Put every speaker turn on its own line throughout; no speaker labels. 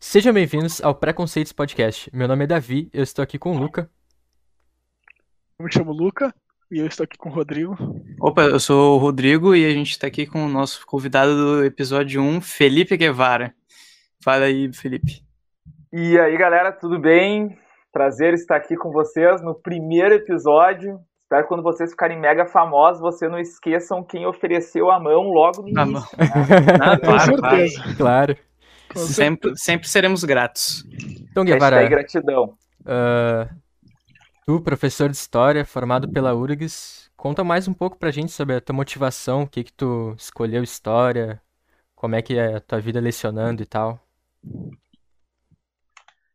Sejam bem-vindos ao Preconceitos Podcast. Meu nome é Davi, eu estou aqui com o Luca.
Eu me chamo Luca e eu estou aqui com o Rodrigo.
Opa, eu sou o Rodrigo e a gente está aqui com o nosso convidado do episódio 1, Felipe Guevara. Fala aí, Felipe.
E aí, galera, tudo bem? Prazer estar aqui com vocês no primeiro episódio. Espero que quando vocês ficarem mega famosos, vocês não esqueçam quem ofereceu a mão logo no início. Né?
Ah, claro, claro.
Claro.
Sempre, sempre seremos gratos.
Então, Guevara,
Hashtag gratidão.
ah, tu, professor de História, formado pela URGS, conta mais um pouco pra gente sobre a tua motivação, o que que tu escolheu História, como é que é a tua vida lecionando e tal.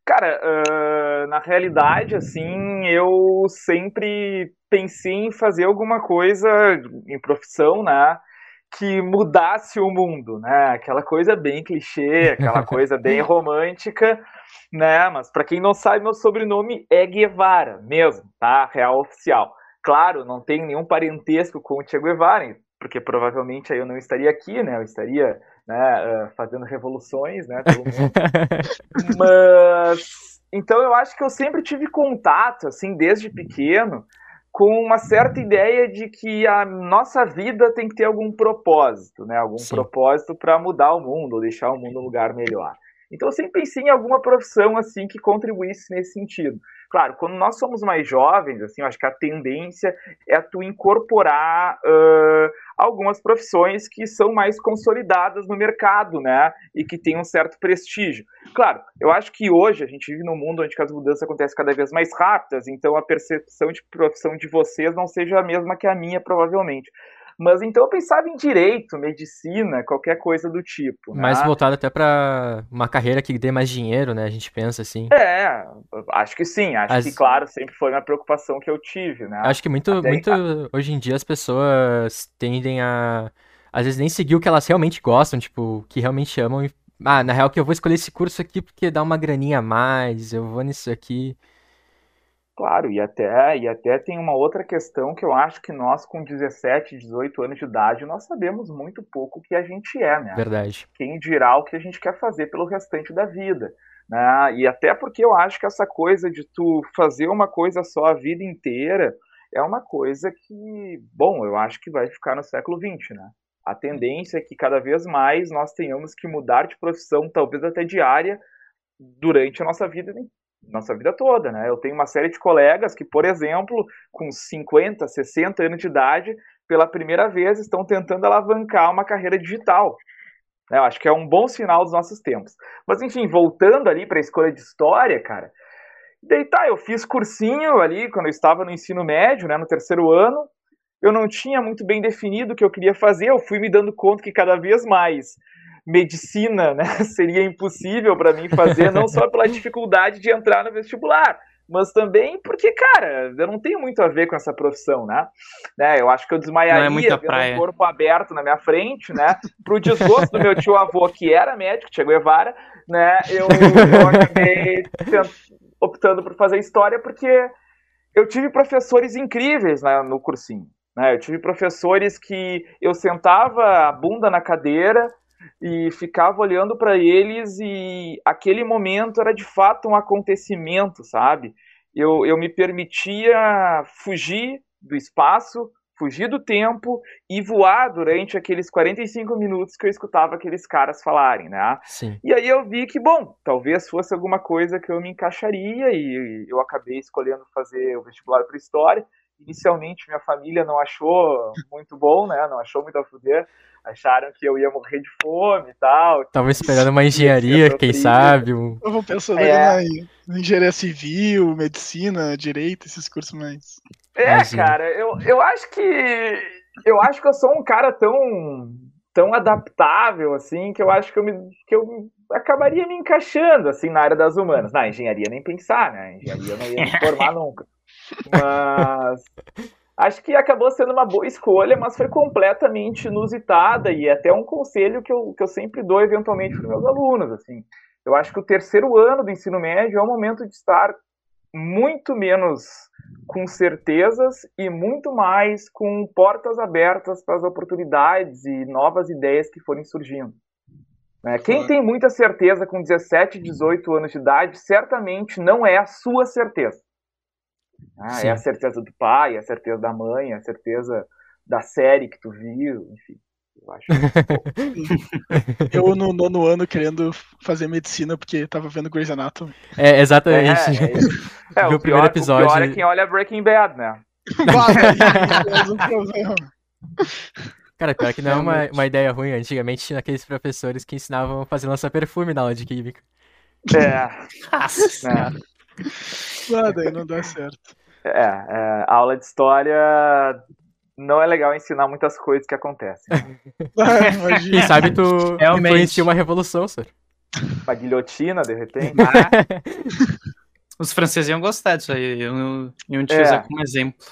Cara, ah, na realidade, assim, eu sempre pensei em fazer alguma coisa em profissão, né? Que mudasse o mundo, né? Aquela coisa bem clichê, aquela coisa bem romântica, né? Mas para quem não sabe, meu sobrenome é Guevara mesmo, tá? Real oficial. Claro, não tenho nenhum parentesco com o Che Guevara, porque provavelmente aí eu não estaria aqui, né? Eu estaria né, ah, fazendo revoluções, né? Pelo mundo. Mas então eu acho que eu sempre tive contato, assim, desde pequeno, com uma certa ideia de que a nossa vida tem que ter algum propósito, né? Algum
Sim.
propósito para mudar o mundo, ou deixar o mundo um lugar melhor. Então eu sempre pensei em alguma profissão assim que contribuísse nesse sentido. Claro, quando nós somos mais jovens, assim, eu acho que a tendência é tu incorporar ãh, algumas profissões que são mais consolidadas no mercado, né? E que têm um certo prestígio. Claro, eu acho que hoje a gente vive num mundo onde as mudanças acontecem cada vez mais rápidas, então a percepção de profissão de vocês não seja a mesma que a minha, provavelmente. Mas então eu pensava em direito, medicina, qualquer coisa do tipo.
Mais
né?
voltado até pra uma carreira que dê mais dinheiro, né? A gente pensa assim.
É, acho que sim. Acho
As-
que, claro, sempre foi uma preocupação que eu tive, né?
Acho que muito,
Até-
muito hoje em dia as pessoas tendem a, às vezes, nem seguir o que elas realmente gostam, tipo, que realmente amam. E, ah, na real que eu vou escolher esse curso aqui porque dá uma graninha a mais, eu vou nisso aqui.
Claro, e até, e até tem uma outra questão que eu acho que nós, com 17, 18 anos de idade, nós sabemos muito pouco o que a gente é, né?
Verdade.
Quem dirá o que a gente quer fazer pelo restante da vida. Né? E até porque eu acho que essa coisa de tu fazer uma coisa só a vida inteira é uma coisa que, bom, eu acho que vai ficar no século XX, né? A tendência é que cada vez mais nós tenhamos que mudar de profissão, talvez até de área, durante a nossa vida, nossa vida toda, né? Eu tenho uma série de colegas que, por exemplo, com 50, 60 anos de idade, pela primeira vez estão tentando alavancar uma carreira digital. né? Eu acho que é um bom sinal dos nossos tempos. Mas enfim, voltando ali para a escolha de história, cara. Daí tá, eu fiz cursinho ali quando eu estava no ensino médio, né, no terceiro ano. Eu não tinha muito bem definido o que eu queria fazer, eu fui me dando conta que cada vez mais medicina, né, seria impossível para mim fazer, não só pela dificuldade de entrar no vestibular, mas também porque, cara, eu não tenho muito a ver com essa profissão, né? né eu acho que eu desmaiaria
é
vendo um corpo aberto na minha frente, né? Pro desgosto do meu tio avô, que era médico, Che Guevara, né? Eu, eu acabei optando por fazer história porque eu tive professores incríveis né, no cursinho. Né? Eu tive professores que eu sentava a bunda na cadeira e ficava olhando para eles e aquele momento era de fato um acontecimento, sabe? Eu, eu me permitia fugir do espaço, fugir do tempo e voar durante aqueles 45 minutos que eu escutava aqueles caras falarem, né?
Sim.
E aí eu vi que, bom, talvez fosse alguma coisa que eu me encaixaria e eu acabei escolhendo fazer o vestibular para História. Inicialmente minha família não achou muito bom, né? Não achou muito a fuder. Acharam que eu ia morrer de fome e tal.
Tava esperando uma engenharia, quem sabe, um...
Eu vou pensando
É.
na engenharia civil, medicina, direito, esses cursos mais.
É,
Imagina.
cara, eu, eu acho que. Eu acho que eu sou um cara tão. tão adaptável, assim, que eu acho que eu, me, que eu acabaria me encaixando, assim, na área das humanas. Na engenharia nem pensar, né? Engenharia eu não ia me formar nunca. Mas. Acho que acabou sendo uma boa escolha, mas foi completamente inusitada e é até um conselho que eu, que eu sempre dou eventualmente para meus alunos, assim. Eu acho que o terceiro ano do ensino médio é o momento de estar muito menos com certezas e muito mais com portas abertas para as oportunidades e novas ideias que forem surgindo. Né? Quem tem muita certeza com 17, 18 anos de idade, certamente não é a sua certeza. Ah, é a certeza do pai, é a certeza da mãe, é a certeza da série que tu viu, enfim. Eu acho.
eu no nono ano querendo fazer medicina porque tava vendo Grey's Anatomy.
É, exatamente.
É, é, é o, primeiro pior, episódio. o pior é quem olha Breaking Bad, né?
Cara, pior que não é uma, uma ideia ruim. Antigamente tinha aqueles professores que ensinavam a fazer lançar perfume na aula de química.
É.
Nossa. É. Nada, aí não dá certo.
É, é, aula de história não é legal ensinar muitas coisas que acontecem.
ah, Quem sabe tu Realmente. influencia uma revolução, senhor.
Uma guilhotina, de repente.
Ah. Os franceses iam gostar disso aí, iam, iam te é. usar como exemplo.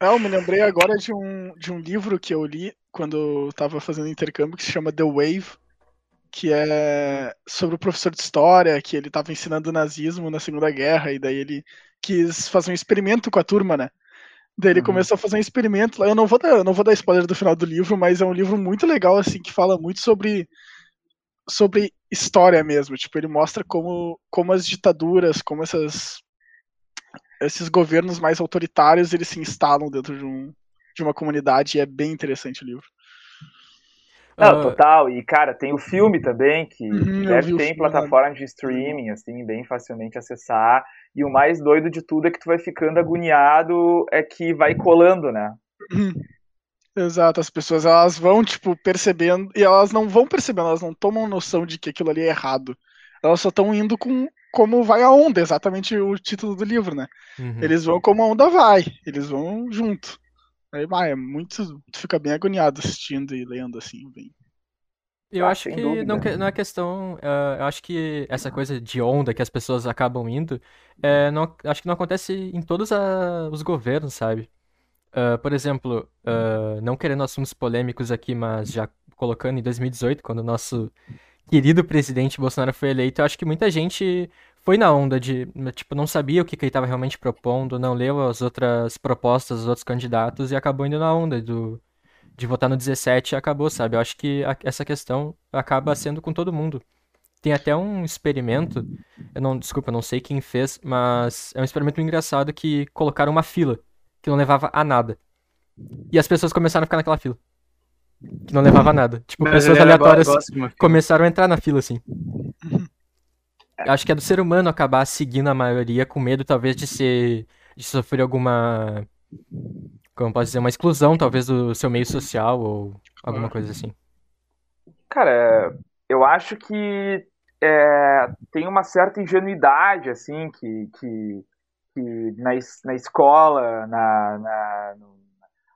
É, eu me lembrei agora de um, de um livro que eu li quando eu estava fazendo intercâmbio que se chama The Wave, que é sobre o professor de história, que ele estava ensinando nazismo na Segunda Guerra, e daí ele quis fazer um experimento com a turma, né? Daí ele uhum. começou a fazer um experimento lá. Eu não vou dar, eu não vou dar spoiler do final do livro, mas é um livro muito legal, assim, que fala muito sobre sobre história mesmo. Tipo, ele mostra como, como as ditaduras, como essas esses governos mais autoritários, eles se instalam dentro de, um, de uma comunidade e é bem interessante o livro.
Não, uh... total. E, cara, tem o filme também, que uhum, deve ter em plataforma de streaming, assim, bem facilmente acessar. E o mais doido de tudo é que tu vai ficando agoniado, é que vai colando, né?
Uhum. Exato, as pessoas elas vão, tipo, percebendo, e elas não vão percebendo, elas não tomam noção de que aquilo ali é errado. Elas só estão indo com como vai a onda, exatamente o título do livro, né? Uhum. Eles vão como a onda vai, eles vão junto. Aí vai, é muito. Tu fica bem agoniado assistindo e lendo, assim, bem.
Eu ah, acho que não, não, é questão. Uh, eu acho que essa coisa de onda que as pessoas acabam indo, é, não, acho que não acontece em todos a, os governos, sabe? Uh, por exemplo, uh, não querendo assuntos polêmicos aqui, mas já colocando em 2018, quando o nosso querido presidente Bolsonaro foi eleito, eu acho que muita gente foi na onda de, tipo, não sabia o que, que ele estava realmente propondo, não leu as outras propostas dos outros candidatos e acabou indo na onda do, de votar no 17 e acabou, sabe? Eu acho que a, essa questão acaba sendo com todo mundo. Tem até um experimento, eu não, desculpa, eu não sei quem fez, mas é um experimento engraçado que colocaram uma fila que não levava a nada. E as pessoas começaram a ficar naquela fila. Que não levava a nada. Tipo, pessoas aleatórias começaram a entrar na fila, assim. Acho que é do ser humano acabar seguindo a maioria com medo, talvez, de ser. de sofrer alguma. Como posso dizer, uma exclusão, talvez, do seu meio social ou alguma coisa assim.
Cara, eu acho que é, tem uma certa ingenuidade, assim, que, que que na, na escola, na, na no,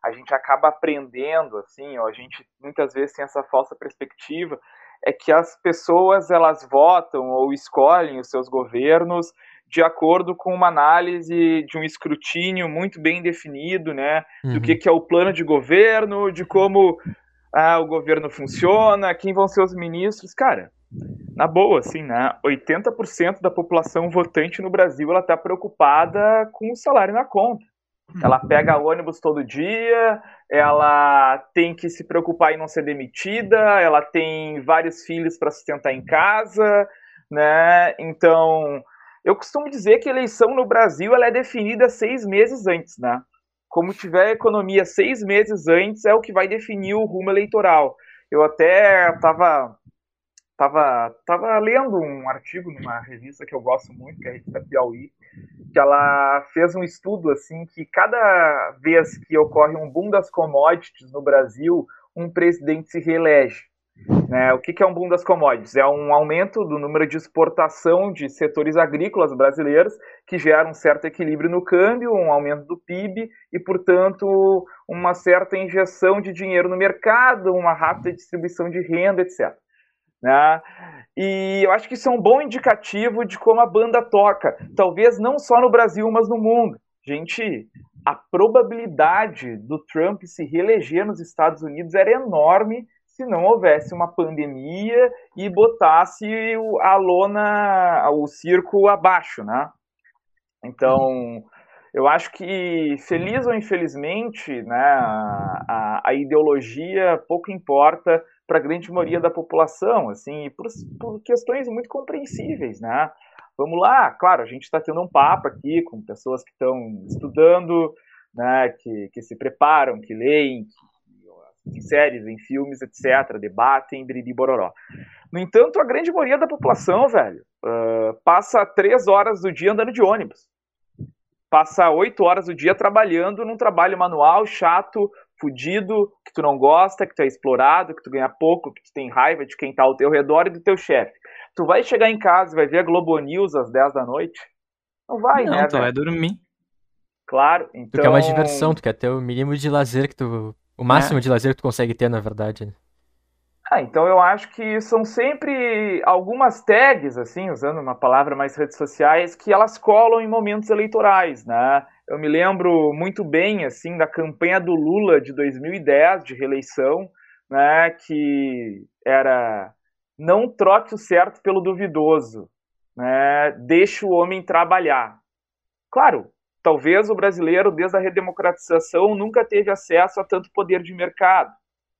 a gente acaba aprendendo, assim, ó, a gente muitas vezes tem essa falsa perspectiva, é que as pessoas elas votam ou escolhem os seus governos de acordo com uma análise de um escrutínio muito bem definido, né, uhum. do que, que é o plano de governo, de como ah, o governo funciona, quem vão ser os ministros, cara na boa, assim, né? 80% da população votante no Brasil ela tá preocupada com o salário na conta. Ela pega ônibus todo dia, ela tem que se preocupar em não ser demitida, ela tem vários filhos para sustentar em casa, né? Então, eu costumo dizer que a eleição no Brasil ela é definida seis meses antes, né? Como tiver economia seis meses antes, é o que vai definir o rumo eleitoral. Eu até estava tava, tava lendo um artigo numa revista que eu gosto muito, que é a revista Piauí, que ela fez um estudo assim que cada vez que ocorre um boom das commodities no Brasil, um presidente se reelege. Né? O que, que é um boom das commodities? É um aumento do número de exportação de setores agrícolas brasileiros que gera um certo equilíbrio no câmbio, um aumento do PIB e, portanto, uma certa injeção de dinheiro no mercado, uma rápida distribuição de renda, etc. Né? E eu acho que isso é um bom indicativo de como a banda toca, talvez não só no Brasil, mas no mundo. Gente, a probabilidade do Trump se reeleger nos Estados Unidos era enorme se não houvesse uma pandemia e botasse a lona, o circo abaixo, né? Então, Eu acho que, feliz ou infelizmente, né, a, a ideologia pouco importa para a grande maioria da população, assim, por, por questões muito compreensíveis, né? Vamos lá, claro, a gente está tendo um papo aqui com pessoas que estão estudando, né, que, que se preparam, que leem, que, em séries, em filmes, etc., debatem, biriri bororó. No entanto, a grande maioria da população, velho, uh, passa três horas do dia andando de ônibus passa oito horas do dia trabalhando num trabalho manual, chato, fudido, que tu não gosta, que tu é explorado, que tu ganha pouco, que tu tem raiva de quem tá ao teu redor e do teu chefe. Tu vai chegar em casa e vai ver a Globo News às 10 da noite? Não vai,
não,
né?
Não, tu vai dormir.
Claro, então...
Tu quer uma diversão, tu quer ter o mínimo de lazer que tu... O máximo é. de lazer que tu consegue ter, na verdade. Né?
Ah, então eu acho que são sempre algumas tags, assim, usando uma palavra mais redes sociais, que elas colam em momentos eleitorais, né? Eu me lembro muito bem, assim, da campanha do Lula de 2010, de reeleição, né, que era não troque o certo pelo duvidoso, né, deixe o homem trabalhar. Claro, talvez o brasileiro, desde a redemocratização, nunca teve acesso a tanto poder de mercado,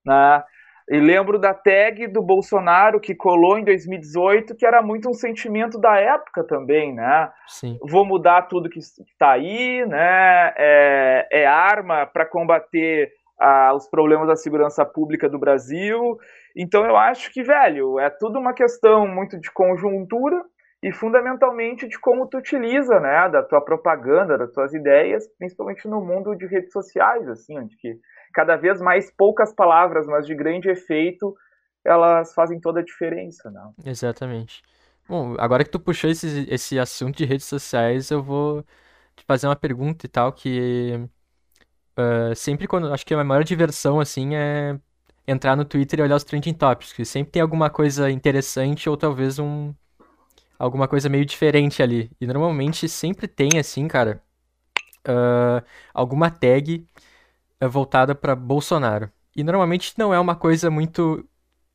né? E lembro da tag do Bolsonaro que colou em 2018, que era muito um sentimento da época também, né?
Sim.
Vou mudar tudo que está aí, né? É, é arma para combater ah, os problemas da segurança pública do Brasil. Então eu acho que, velho, é tudo uma questão muito de conjuntura e fundamentalmente de como tu utiliza, né, da tua propaganda, das tuas ideias, principalmente no mundo de redes sociais, assim, onde que cada vez mais poucas palavras, mas de grande efeito, elas fazem toda a diferença, não?
Exatamente. Bom, agora que tu puxou esse, esse assunto de redes sociais, eu vou te fazer uma pergunta e tal, que uh, sempre quando, acho que a maior diversão, assim, é entrar no Twitter e olhar os trending topics, que sempre tem alguma coisa interessante ou talvez um alguma coisa meio diferente ali. E normalmente sempre tem, assim, cara, uh, alguma tag é voltada para Bolsonaro. E normalmente não é uma coisa muito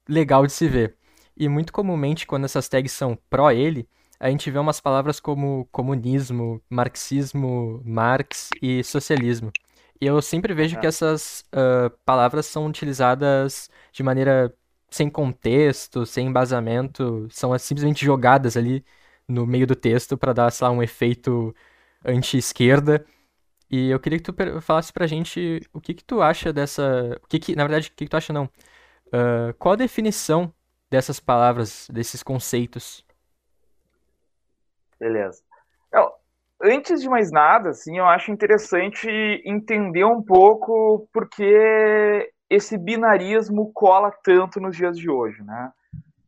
legal de se ver. E muito comumente, quando essas tags são pró ele, a gente vê umas palavras como comunismo, marxismo, Marx e socialismo. E eu sempre vejo que essas uh, palavras são utilizadas de maneira sem contexto, sem embasamento, são simplesmente jogadas ali no meio do texto para dar, sei lá, um efeito anti-esquerda e eu queria que tu falasse pra gente o que que tu acha dessa... O que que, na verdade, o que que tu acha não? Uh, qual a definição dessas palavras, desses conceitos?
Beleza. Eu, antes de mais nada, assim, eu acho interessante entender um pouco porque esse binarismo cola tanto nos dias de hoje, né?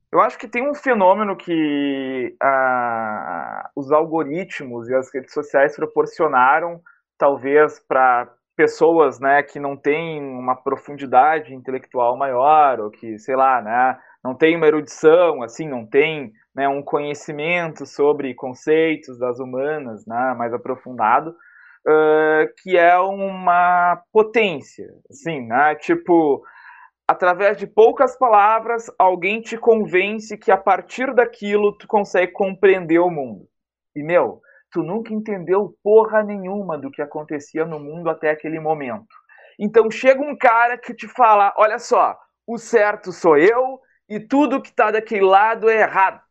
Eu acho que tem um fenômeno que ah, os algoritmos e as redes sociais proporcionaram talvez para pessoas, né, que não têm uma profundidade intelectual maior ou que, sei lá, né, não tem uma erudição, assim, não tem né, um conhecimento sobre conceitos das humanas, né, mais aprofundado, uh, que é uma potência, assim, né, tipo, através de poucas palavras, alguém te convence que a partir daquilo tu consegue compreender o mundo. E, meu, tu nunca entendeu porra nenhuma do que acontecia no mundo até aquele momento. Então chega um cara que te fala: olha só, o certo sou eu e tudo que tá daquele lado é errado.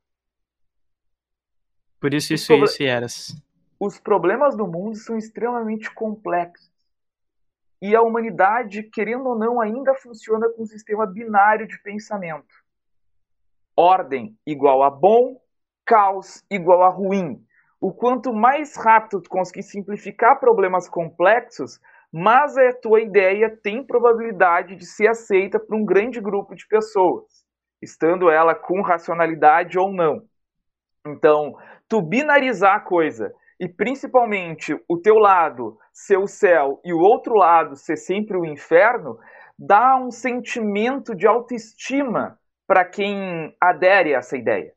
Por isso, isso, isso e eras.
Os problemas do mundo são extremamente complexos. E a humanidade, querendo ou não, ainda funciona com um sistema binário de pensamento. Ordem igual a bom, caos igual a ruim o quanto mais rápido tu conseguir simplificar problemas complexos, mais a tua ideia tem probabilidade de ser aceita por um grande grupo de pessoas, estando ela com racionalidade ou não. Então, tu binarizar a coisa e principalmente o teu lado ser o céu e o outro lado ser sempre o inferno, dá um sentimento de autoestima para quem adere a essa ideia.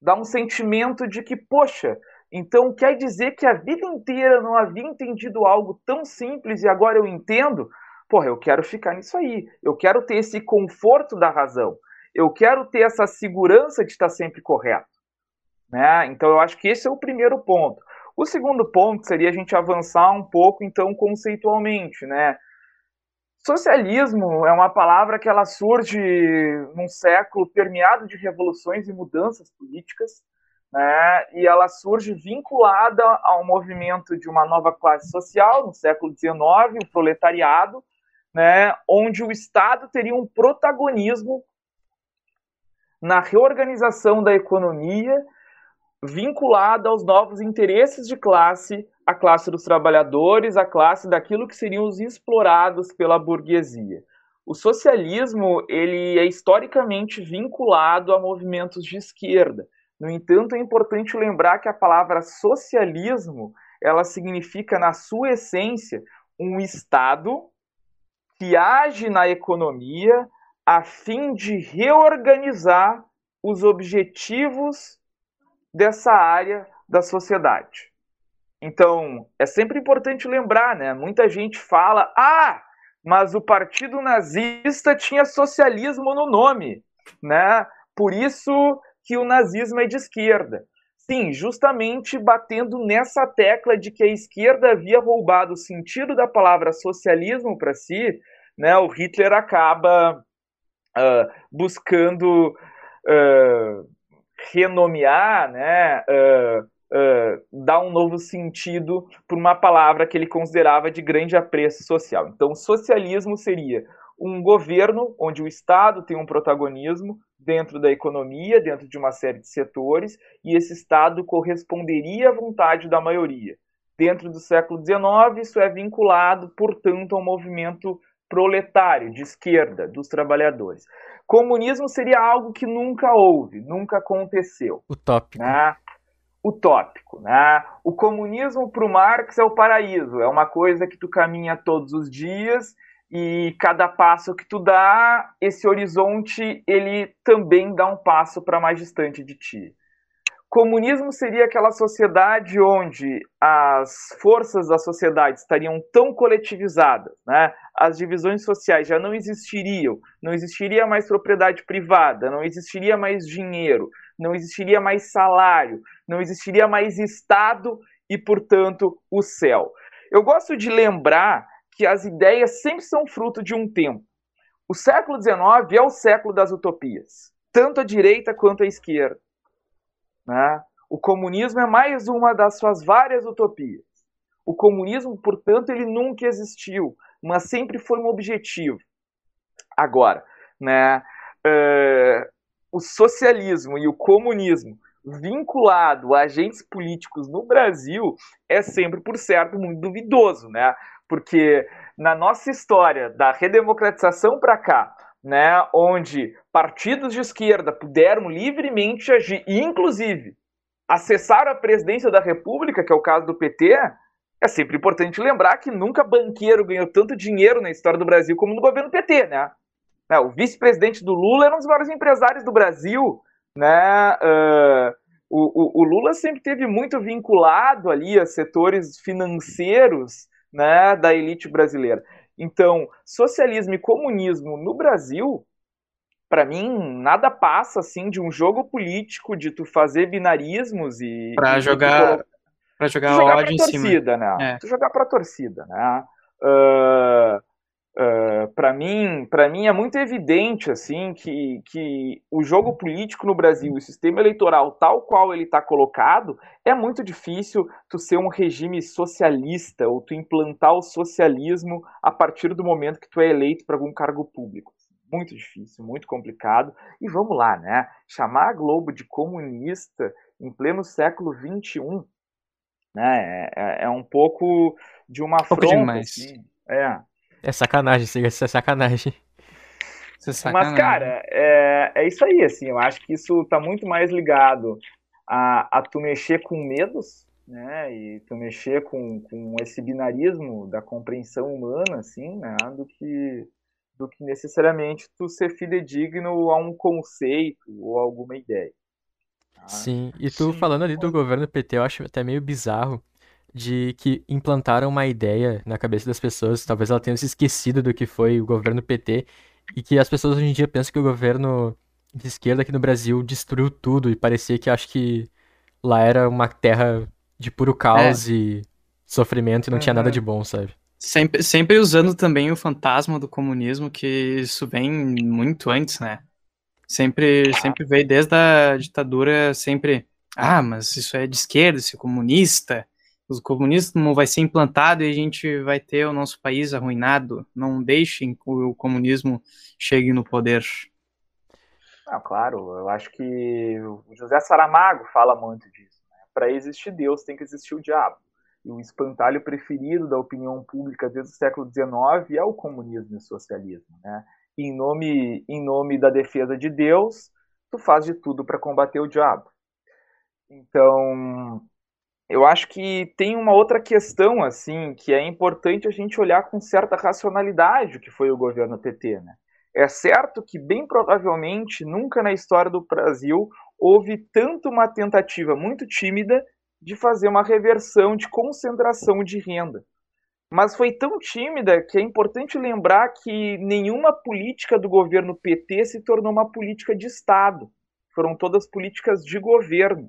Dá um sentimento de que, poxa, então quer dizer que a vida inteira não havia entendido algo tão simples e agora eu entendo? Porra, eu quero ficar nisso aí. Eu quero ter esse conforto da razão. Eu quero ter essa segurança de estar sempre correto. Né? Então eu acho que esse é o primeiro ponto. O segundo ponto seria a gente avançar um pouco, então, conceitualmente, né? Socialismo é uma palavra que ela surge num século permeado de revoluções e mudanças políticas, né? E ela surge vinculada ao movimento de uma nova classe social no século XIX, o proletariado, né? Onde o Estado teria um protagonismo na reorganização da economia vinculada aos novos interesses de classe, a classe dos trabalhadores, a classe daquilo que seriam os explorados pela burguesia. O socialismo ele é historicamente vinculado a movimentos de esquerda. No entanto, é importante lembrar que a palavra socialismo ela significa, na sua essência, um Estado que age na economia a fim de reorganizar os objetivos dessa área da sociedade. Então, é sempre importante lembrar, né? Muita gente fala: "Ah, mas o Partido Nazista tinha socialismo no nome", né? Por isso que o nazismo é de esquerda. Sim, justamente batendo nessa tecla de que a esquerda havia roubado o sentido da palavra socialismo para si, né? O Hitler acaba uh, buscando uh, renomear, né, uh, dar um novo sentido para uma palavra que ele considerava de grande apreço social. Então, socialismo seria um governo onde o Estado tem um protagonismo dentro da economia, dentro de uma série de setores, e esse Estado corresponderia à vontade da maioria. Dentro do século XIX, isso é vinculado, portanto, ao movimento proletário, de esquerda, dos trabalhadores. Comunismo seria algo que nunca houve, nunca aconteceu.
Utópico.
Né? Utópico. Né? O comunismo para o Marx é o paraíso, é uma coisa que tu caminha todos os dias e cada passo que tu dá, esse horizonte ele também dá um passo para mais distante de ti. Comunismo seria aquela sociedade onde as forças da sociedade estariam tão coletivizadas, né? as divisões sociais já não existiriam, não existiria mais propriedade privada, não existiria mais dinheiro, não existiria mais salário, não existiria mais Estado e, portanto, o céu. Eu gosto de lembrar que as ideias sempre são fruto de um tempo. O século XIX é o século das utopias, tanto a direita quanto a esquerda. Né? O comunismo é mais uma das suas várias utopias. O comunismo, portanto, ele nunca existiu mas sempre foi um objetivo. Agora, né, uh, o socialismo e o comunismo vinculado a agentes políticos no Brasil é sempre, por certo, muito duvidoso, né? Porque na nossa história da redemocratização para cá, né, onde partidos de esquerda puderam livremente agir, e inclusive acessar a presidência da República, que é o caso do PT, é sempre importante lembrar que nunca banqueiro ganhou tanto dinheiro na história do Brasil como no governo PT, né? É, o vice-presidente do Lula era um dos maiores empresários do Brasil, né? Uh, o, o, o, Lula sempre teve muito vinculado ali a setores financeiros, né, da elite brasileira. Então, socialismo e comunismo no Brasil, para mim, nada passa assim de um jogo político de tu fazer binarismos e
para jogar Pra jogar, jogar ódio pra torcida,
né? É. Tu jogar pra torcida, né? Uh, uh, para mim, para mim é muito evidente assim que, que o jogo político no Brasil, o sistema eleitoral tal qual ele está colocado, é muito difícil tu ser um regime socialista ou tu implantar o socialismo a partir do momento que tu é eleito para algum cargo público. Muito difícil, muito complicado. E vamos lá, né? Chamar a Globo de comunista em pleno século XXI né? É, é, é um pouco de uma afronta, demais. Assim. É.
É sacanagem, isso é sacanagem.
Isso é sacanagem. Mas, cara, é, é isso aí, assim, eu acho que isso tá muito mais ligado a, a tu mexer com medos, né, e tu mexer com, com esse binarismo da compreensão humana, assim, né, do que, do que necessariamente tu ser fidedigno a um conceito ou alguma ideia.
Sim, e tu Sim. falando ali do governo PT, eu acho até meio bizarro de que implantaram uma ideia na cabeça das pessoas, talvez ela tenha se esquecido do que foi o governo PT, e que as pessoas hoje em dia pensam que o governo de esquerda aqui no Brasil destruiu tudo, e parecia que acho que lá era uma terra de puro caos é. e sofrimento e não uhum. tinha nada de bom, sabe?
Sempre, sempre usando também o fantasma do comunismo, que isso vem muito antes, né? Sempre, sempre veio desde a ditadura, sempre. Ah, mas isso é de esquerda, isso é comunista. O comunismo vai ser implantado e a gente vai ter o nosso país arruinado. Não deixem que o comunismo chegue no poder.
Não, claro, eu acho que o José Saramago fala muito disso. Né? Para existir Deus, tem que existir o diabo. E o espantalho preferido da opinião pública desde o século XIX é o comunismo e o socialismo. Né? em nome, em nome da defesa de Deus, tu faz de tudo para combater o diabo. Então, eu acho que tem uma outra questão assim que é importante a gente olhar com certa racionalidade o que foi o governo PT, né? É certo que bem provavelmente nunca na história do Brasil houve tanto uma tentativa muito tímida de fazer uma reversão de concentração de renda mas foi tão tímida que é importante lembrar que nenhuma política do governo PT se tornou uma política de Estado. Foram todas políticas de governo,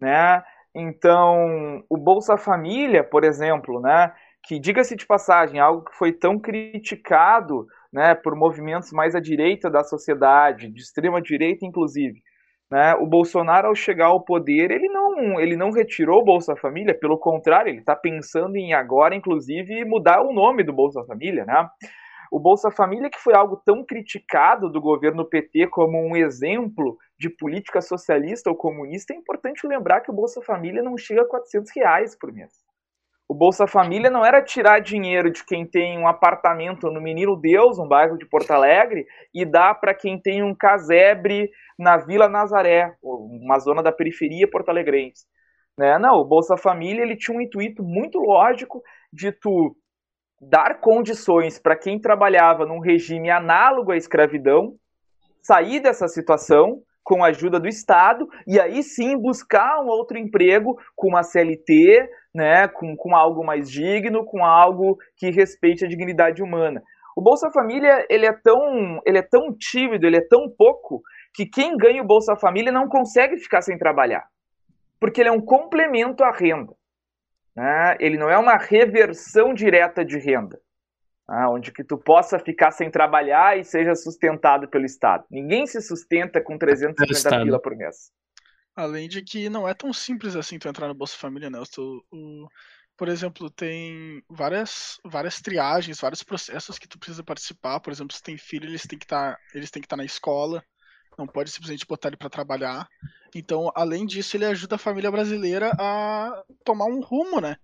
né? Então, o Bolsa Família, por exemplo, né, que diga-se de passagem, algo que foi tão criticado, né, por movimentos mais à direita da sociedade, de extrema direita inclusive, né? O Bolsonaro, ao chegar ao poder, ele não, ele não retirou o Bolsa Família, pelo contrário, ele está pensando em agora, inclusive, mudar o nome do Bolsa Família. Né? O Bolsa Família, que foi algo tão criticado do governo PT como um exemplo de política socialista ou comunista, é importante lembrar que o Bolsa Família não chega a 400 reais por mês. O Bolsa Família não era tirar dinheiro de quem tem um apartamento no Menino Deus, um bairro de Porto Alegre, e dar para quem tem um casebre na Vila Nazaré, uma zona da periferia porto-alegrense. Né? Não, o Bolsa Família ele tinha um intuito muito lógico de tu dar condições para quem trabalhava num regime análogo à escravidão sair dessa situação com a ajuda do Estado e aí sim buscar um outro emprego com uma CLT, né, com, com algo mais digno, com algo que respeite a dignidade humana. O Bolsa Família ele é tão ele é tão tímido, ele é tão pouco que quem ganha o Bolsa Família não consegue ficar sem trabalhar, porque ele é um complemento à renda. Né? Ele não é uma reversão direta de renda ah, onde que tu possa ficar sem trabalhar e seja sustentado pelo Estado. Ninguém se sustenta com 350 pila por mês.
Além de que não é tão simples assim tu entrar no Bolsa Família, né? Tu, o, por exemplo, tem várias, várias triagens, vários processos que tu precisa participar. Por exemplo, se tem filho, eles têm que tá, estar tá na escola, não pode simplesmente botar ele para trabalhar. Então, além disso, ele ajuda a família brasileira a tomar um rumo, né?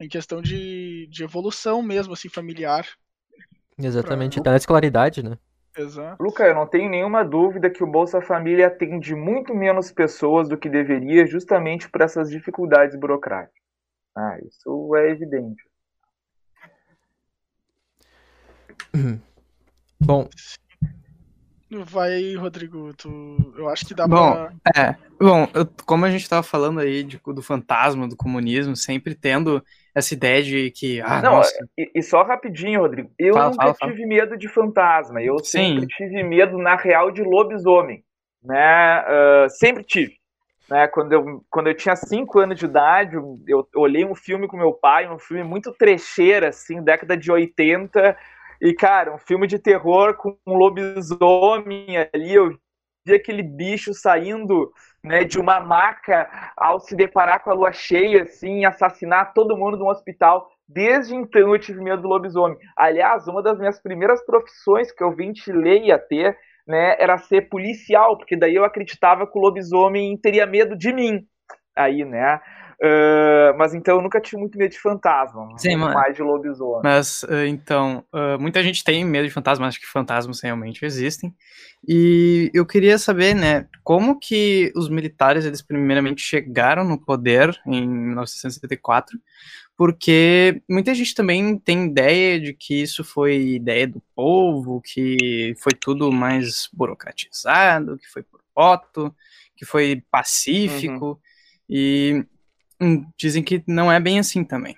em questão de, de evolução mesmo, assim, familiar.
Exatamente, pra... até na escolaridade, né?
Exato.
Luca, eu não tenho nenhuma dúvida que o Bolsa Família atende muito menos pessoas do que deveria, justamente por essas dificuldades burocráticas. Ah, isso é evidente.
Bom,
Vai, Rodrigo, tu... eu acho que dá
bom,
pra...
É, bom, eu, como a gente tava falando aí de, do fantasma, do comunismo, sempre tendo essa ideia de que. Ah,
não,
nossa...
e, e, só rapidinho, Rodrigo. Eu fala, nunca fala, tive fala. medo de fantasma. Eu Sim. sempre tive medo, na real, de lobisomem. Né? Uh, sempre tive. Né? Quando, eu, quando eu tinha 5 anos de idade, eu olhei um filme com meu pai, um filme muito trecheira, assim, década de 80. E, cara, um filme de terror com um lobisomem ali. Eu vi aquele bicho saindo né, de uma maca ao se deparar com a lua cheia, assim, assassinar todo mundo no hospital. Desde então eu tive medo do lobisomem. Aliás, uma das minhas primeiras profissões que eu ventilei a ter né, era ser policial, porque daí eu acreditava que o lobisomem teria medo de mim. Aí, né? Uh, mas então eu nunca tive muito medo de fantasma,
Sim,
muito mais de lobisomem.
Mas uh, então, uh, muita gente tem medo de fantasmas, acho que fantasmas realmente existem. E eu queria saber, né, como que os militares eles primeiramente chegaram no poder em 1974, porque muita gente também tem ideia de que isso foi ideia do povo, que foi tudo mais burocratizado, que foi por voto, que foi pacífico. Uhum. E dizem que não é bem assim também.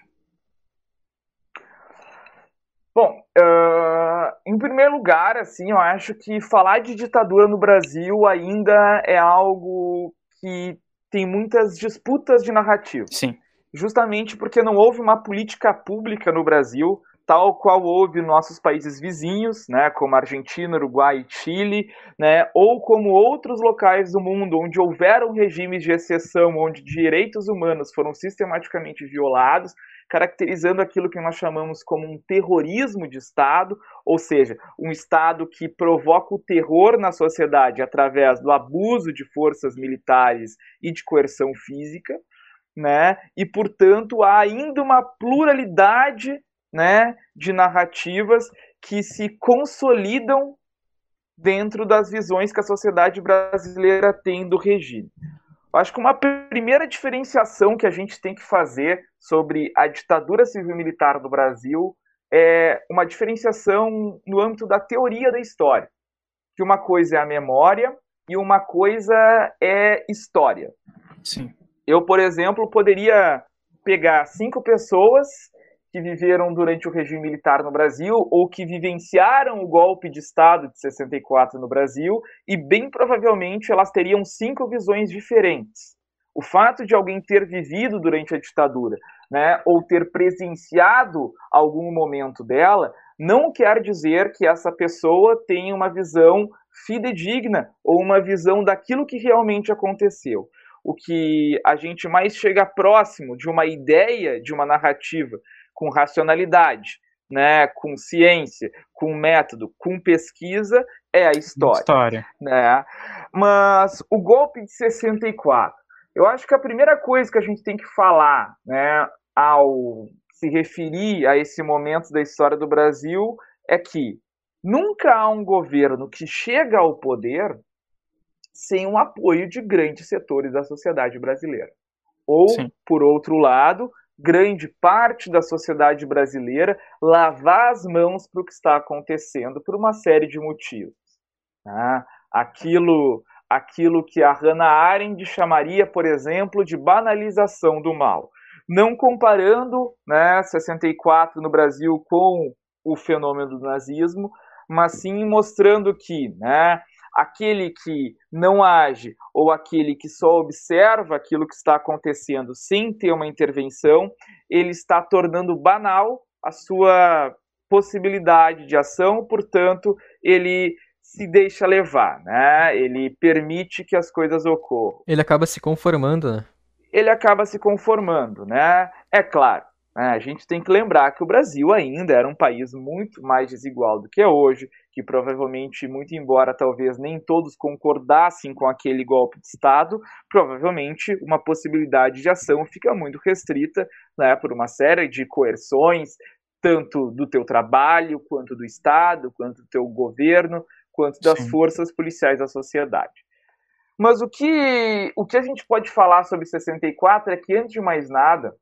Bom, uh, em primeiro lugar, assim, eu acho que falar de ditadura no Brasil ainda é algo que tem muitas disputas de narrativa.
Sim.
justamente porque não houve uma política pública no Brasil tal qual houve em nossos países vizinhos, né, como Argentina, Uruguai e Chile, né, ou como outros locais do mundo onde houveram regimes de exceção, onde direitos humanos foram sistematicamente violados, caracterizando aquilo que nós chamamos como um terrorismo de Estado, ou seja, um Estado que provoca o terror na sociedade através do abuso de forças militares e de coerção física, né? E portanto há ainda uma pluralidade né, de narrativas que se consolidam dentro das visões que a sociedade brasileira tem do regime. Acho que uma primeira diferenciação que a gente tem que fazer sobre a ditadura civil-militar do Brasil é uma diferenciação no âmbito da teoria da história. Que uma coisa é a memória e uma coisa é história.
Sim.
Eu, por exemplo, poderia pegar cinco pessoas que viveram durante o regime militar no Brasil ou que vivenciaram o golpe de Estado de 64 no Brasil e bem provavelmente elas teriam cinco visões diferentes. O fato de alguém ter vivido durante a ditadura, né, ou ter presenciado algum momento dela, não quer dizer que essa pessoa tenha uma visão fidedigna ou uma visão daquilo que realmente aconteceu. O que a gente mais chega próximo de uma ideia, de uma narrativa com racionalidade, né, com ciência, com método, com pesquisa, é a história.
História.
Né? Mas o golpe de 64, eu acho que a primeira coisa que a gente tem que falar, né, ao se referir a esse momento da história do Brasil é que nunca há um governo que chega ao poder sem o apoio de grandes setores da sociedade brasileira. Ou, Sim. por outro lado, grande parte da sociedade brasileira lavar as mãos para o que está acontecendo por uma série de motivos. Né? Aquilo, aquilo que a Hannah Arendt chamaria, por exemplo, de banalização do mal. Não comparando né, 64 no Brasil com o fenômeno do nazismo, mas sim mostrando que né, aquele que não age ou aquele que só observa aquilo que está acontecendo sem ter uma intervenção, ele está tornando banal a sua possibilidade de ação, portanto, ele se deixa levar, né? Ele permite que as coisas ocorram.
Ele acaba se conformando, né?
Ele acaba se conformando, né? É claro? A gente tem que lembrar que o Brasil ainda era um país muito mais desigual do que é hoje, que provavelmente, muito embora talvez nem todos concordassem com aquele golpe de Estado, provavelmente uma possibilidade de ação fica muito restrita né, por uma série de coerções, tanto do teu trabalho, quanto do Estado, quanto do teu governo, quanto das Sim. forças policiais da sociedade. Mas o que, o que a gente pode falar sobre 64 é que, antes de mais nada,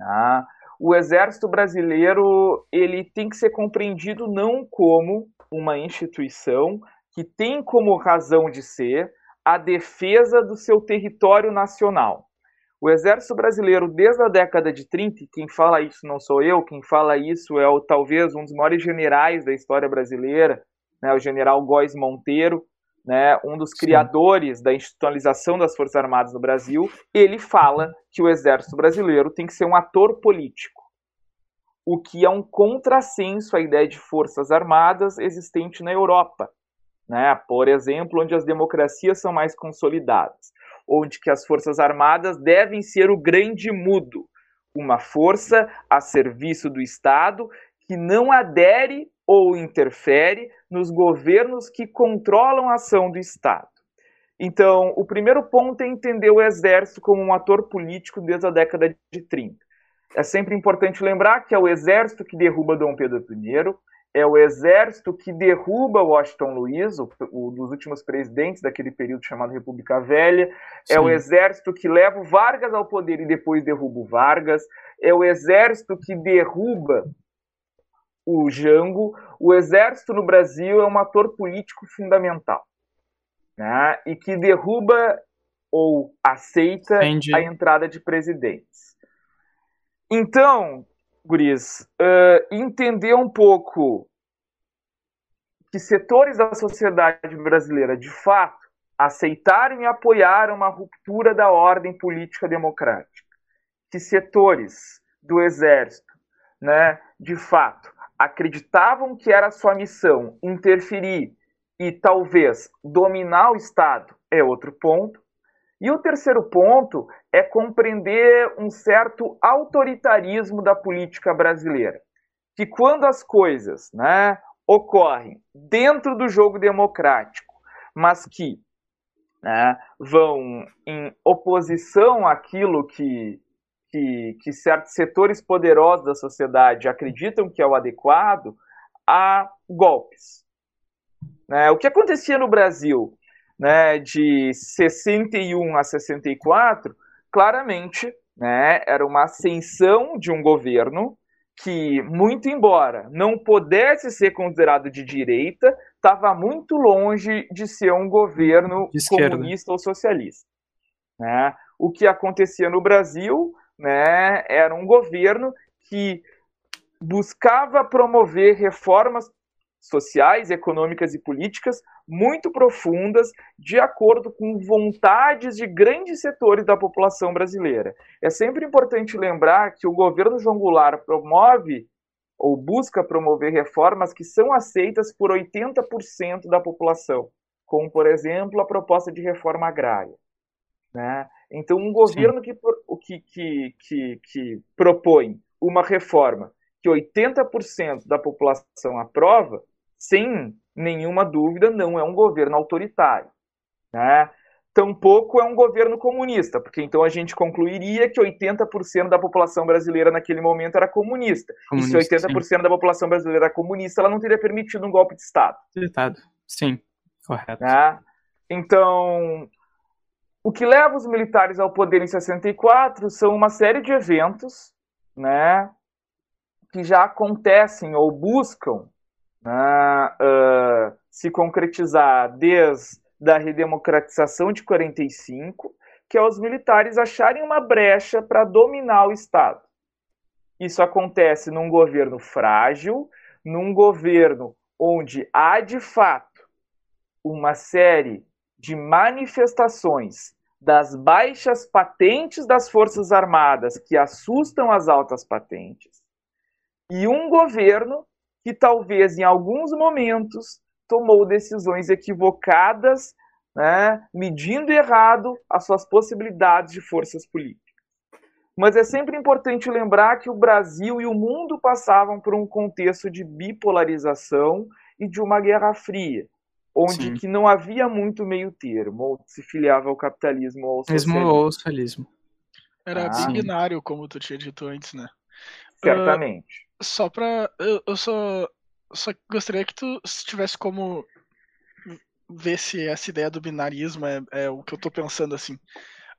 ah, o exército brasileiro ele tem que ser compreendido não como uma instituição que tem como razão de ser a defesa do seu território nacional. O exército brasileiro, desde a década de 30, quem fala isso não sou eu, quem fala isso é o, talvez um dos maiores generais da história brasileira, né, o general Góes Monteiro, né, um dos criadores Sim. da institucionalização das Forças Armadas no Brasil, ele fala que o Exército Brasileiro tem que ser um ator político, o que é um contrassenso à ideia de Forças Armadas existente na Europa, né, por exemplo, onde as democracias são mais consolidadas, onde que as Forças Armadas devem ser o grande mudo, uma força a serviço do Estado que não adere ou interfere nos governos que controlam a ação do Estado. Então, o primeiro ponto é entender o exército como um ator político desde a década de 30. É sempre importante lembrar que é o exército que derruba Dom Pedro I, é o exército que derruba Washington Luiz, o, o dos últimos presidentes daquele período chamado República Velha, Sim. é o exército que leva o Vargas ao poder e depois derruba o Vargas, é o exército que derruba o Jango, o exército no Brasil é um ator político fundamental, né? E que derruba ou aceita Entendi. a entrada de presidentes. Então, Guris, uh, entender um pouco que setores da sociedade brasileira, de fato, aceitaram e apoiaram uma ruptura da ordem política democrática, que setores do exército, né, de fato, acreditavam que era sua missão interferir e talvez dominar o Estado é outro ponto. E o terceiro ponto é compreender um certo autoritarismo da política brasileira. Que quando as coisas né, ocorrem dentro do jogo democrático, mas que né, vão em oposição àquilo que, que, que certos setores poderosos da sociedade acreditam que é o adequado, há golpes. Né? O que acontecia no Brasil né, de 61 a 64, claramente né, era uma ascensão de um governo que, muito embora não pudesse ser considerado de direita, estava muito longe de ser um governo comunista ou socialista. Né? O que acontecia no Brasil né, era um governo que buscava promover reformas sociais, econômicas e políticas muito profundas, de acordo com vontades de grandes setores da população brasileira. É sempre importante lembrar que o governo João Goulart promove ou busca promover reformas que são aceitas por 80% da população, como, por exemplo, a proposta de reforma agrária. Né? Então, um governo que, que, que, que, propõe uma reforma que 80% da população aprova, sem nenhuma dúvida, não é um governo autoritário. Né? Tampouco é um governo comunista, porque então a gente concluiria que 80% da população brasileira naquele momento era comunista. comunista e se 80% sim. da população brasileira era comunista, ela não teria permitido um golpe de Estado.
Estado, sim, correto.
Né? Então, o que leva os militares ao poder em 64 são uma série de eventos né, que já acontecem ou buscam né, uh, se concretizar desde a redemocratização de 45, que é os militares acharem uma brecha para dominar o Estado. Isso acontece num governo frágil, num governo onde há de fato uma série de manifestações das baixas patentes das Forças Armadas que assustam as altas patentes, e um governo que talvez em alguns momentos tomou decisões equivocadas, né, medindo errado as suas possibilidades de forças políticas. Mas é sempre importante lembrar que o Brasil e o mundo passavam por um contexto de bipolarização e de uma guerra fria, onde que não havia muito meio termo, ou se filiava ao capitalismo ou ao socialismo.
Ou ao socialismo.
Era ah, binário, como tu tinha dito antes, né?
Certamente.
Uh, só pra. Eu, eu só, só gostaria que tu se tivesse como ver se essa ideia do binarismo é, é o que eu tô pensando assim.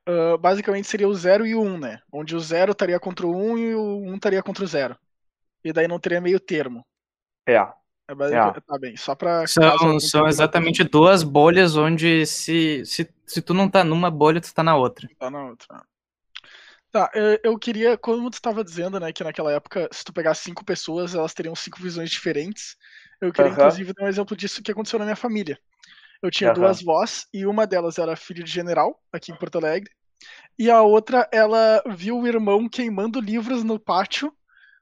Uh, basicamente seria o 0 e o 1, um, né? Onde o 0 estaria contra o 1 um, e o 1 um estaria contra o 0. E daí não teria meio termo.
É.
É, é. Tá bem, só pra.
São, são exatamente duas bolhas onde se, se, se tu não tá numa bolha, tu tá na outra.
Tá na outra. Tá, eu queria, como tu estava dizendo, né, que naquela época, se tu pegar cinco pessoas, elas teriam cinco visões diferentes. Eu queria, uhum. inclusive, dar um exemplo disso que aconteceu na minha família. Eu tinha uhum. duas vós, e uma delas era filha de general, aqui em Porto Alegre, e a outra, ela viu o irmão queimando livros no pátio,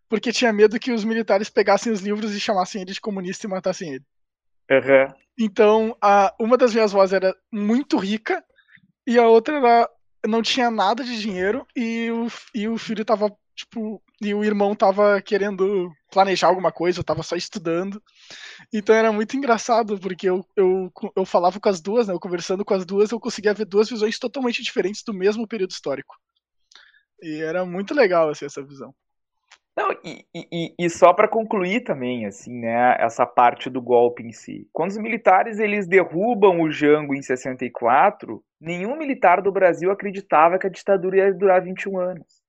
porque tinha medo que os militares pegassem os livros e chamassem ele de comunista e matassem ele.
Uhum.
Então, a, uma das minhas vós era muito rica, e a outra era não tinha nada de dinheiro e o, e o filho tava, tipo, e o irmão tava querendo planejar alguma coisa, eu tava só estudando. Então era muito engraçado, porque eu, eu, eu falava com as duas, né? Eu conversando com as duas, eu conseguia ver duas visões totalmente diferentes do mesmo período histórico. E era muito legal, assim, essa visão.
Não, e, e, e só para concluir também, assim, né, essa parte do golpe em si. Quando os militares eles derrubam o Jango em 64, nenhum militar do Brasil acreditava que a ditadura ia durar 21 anos.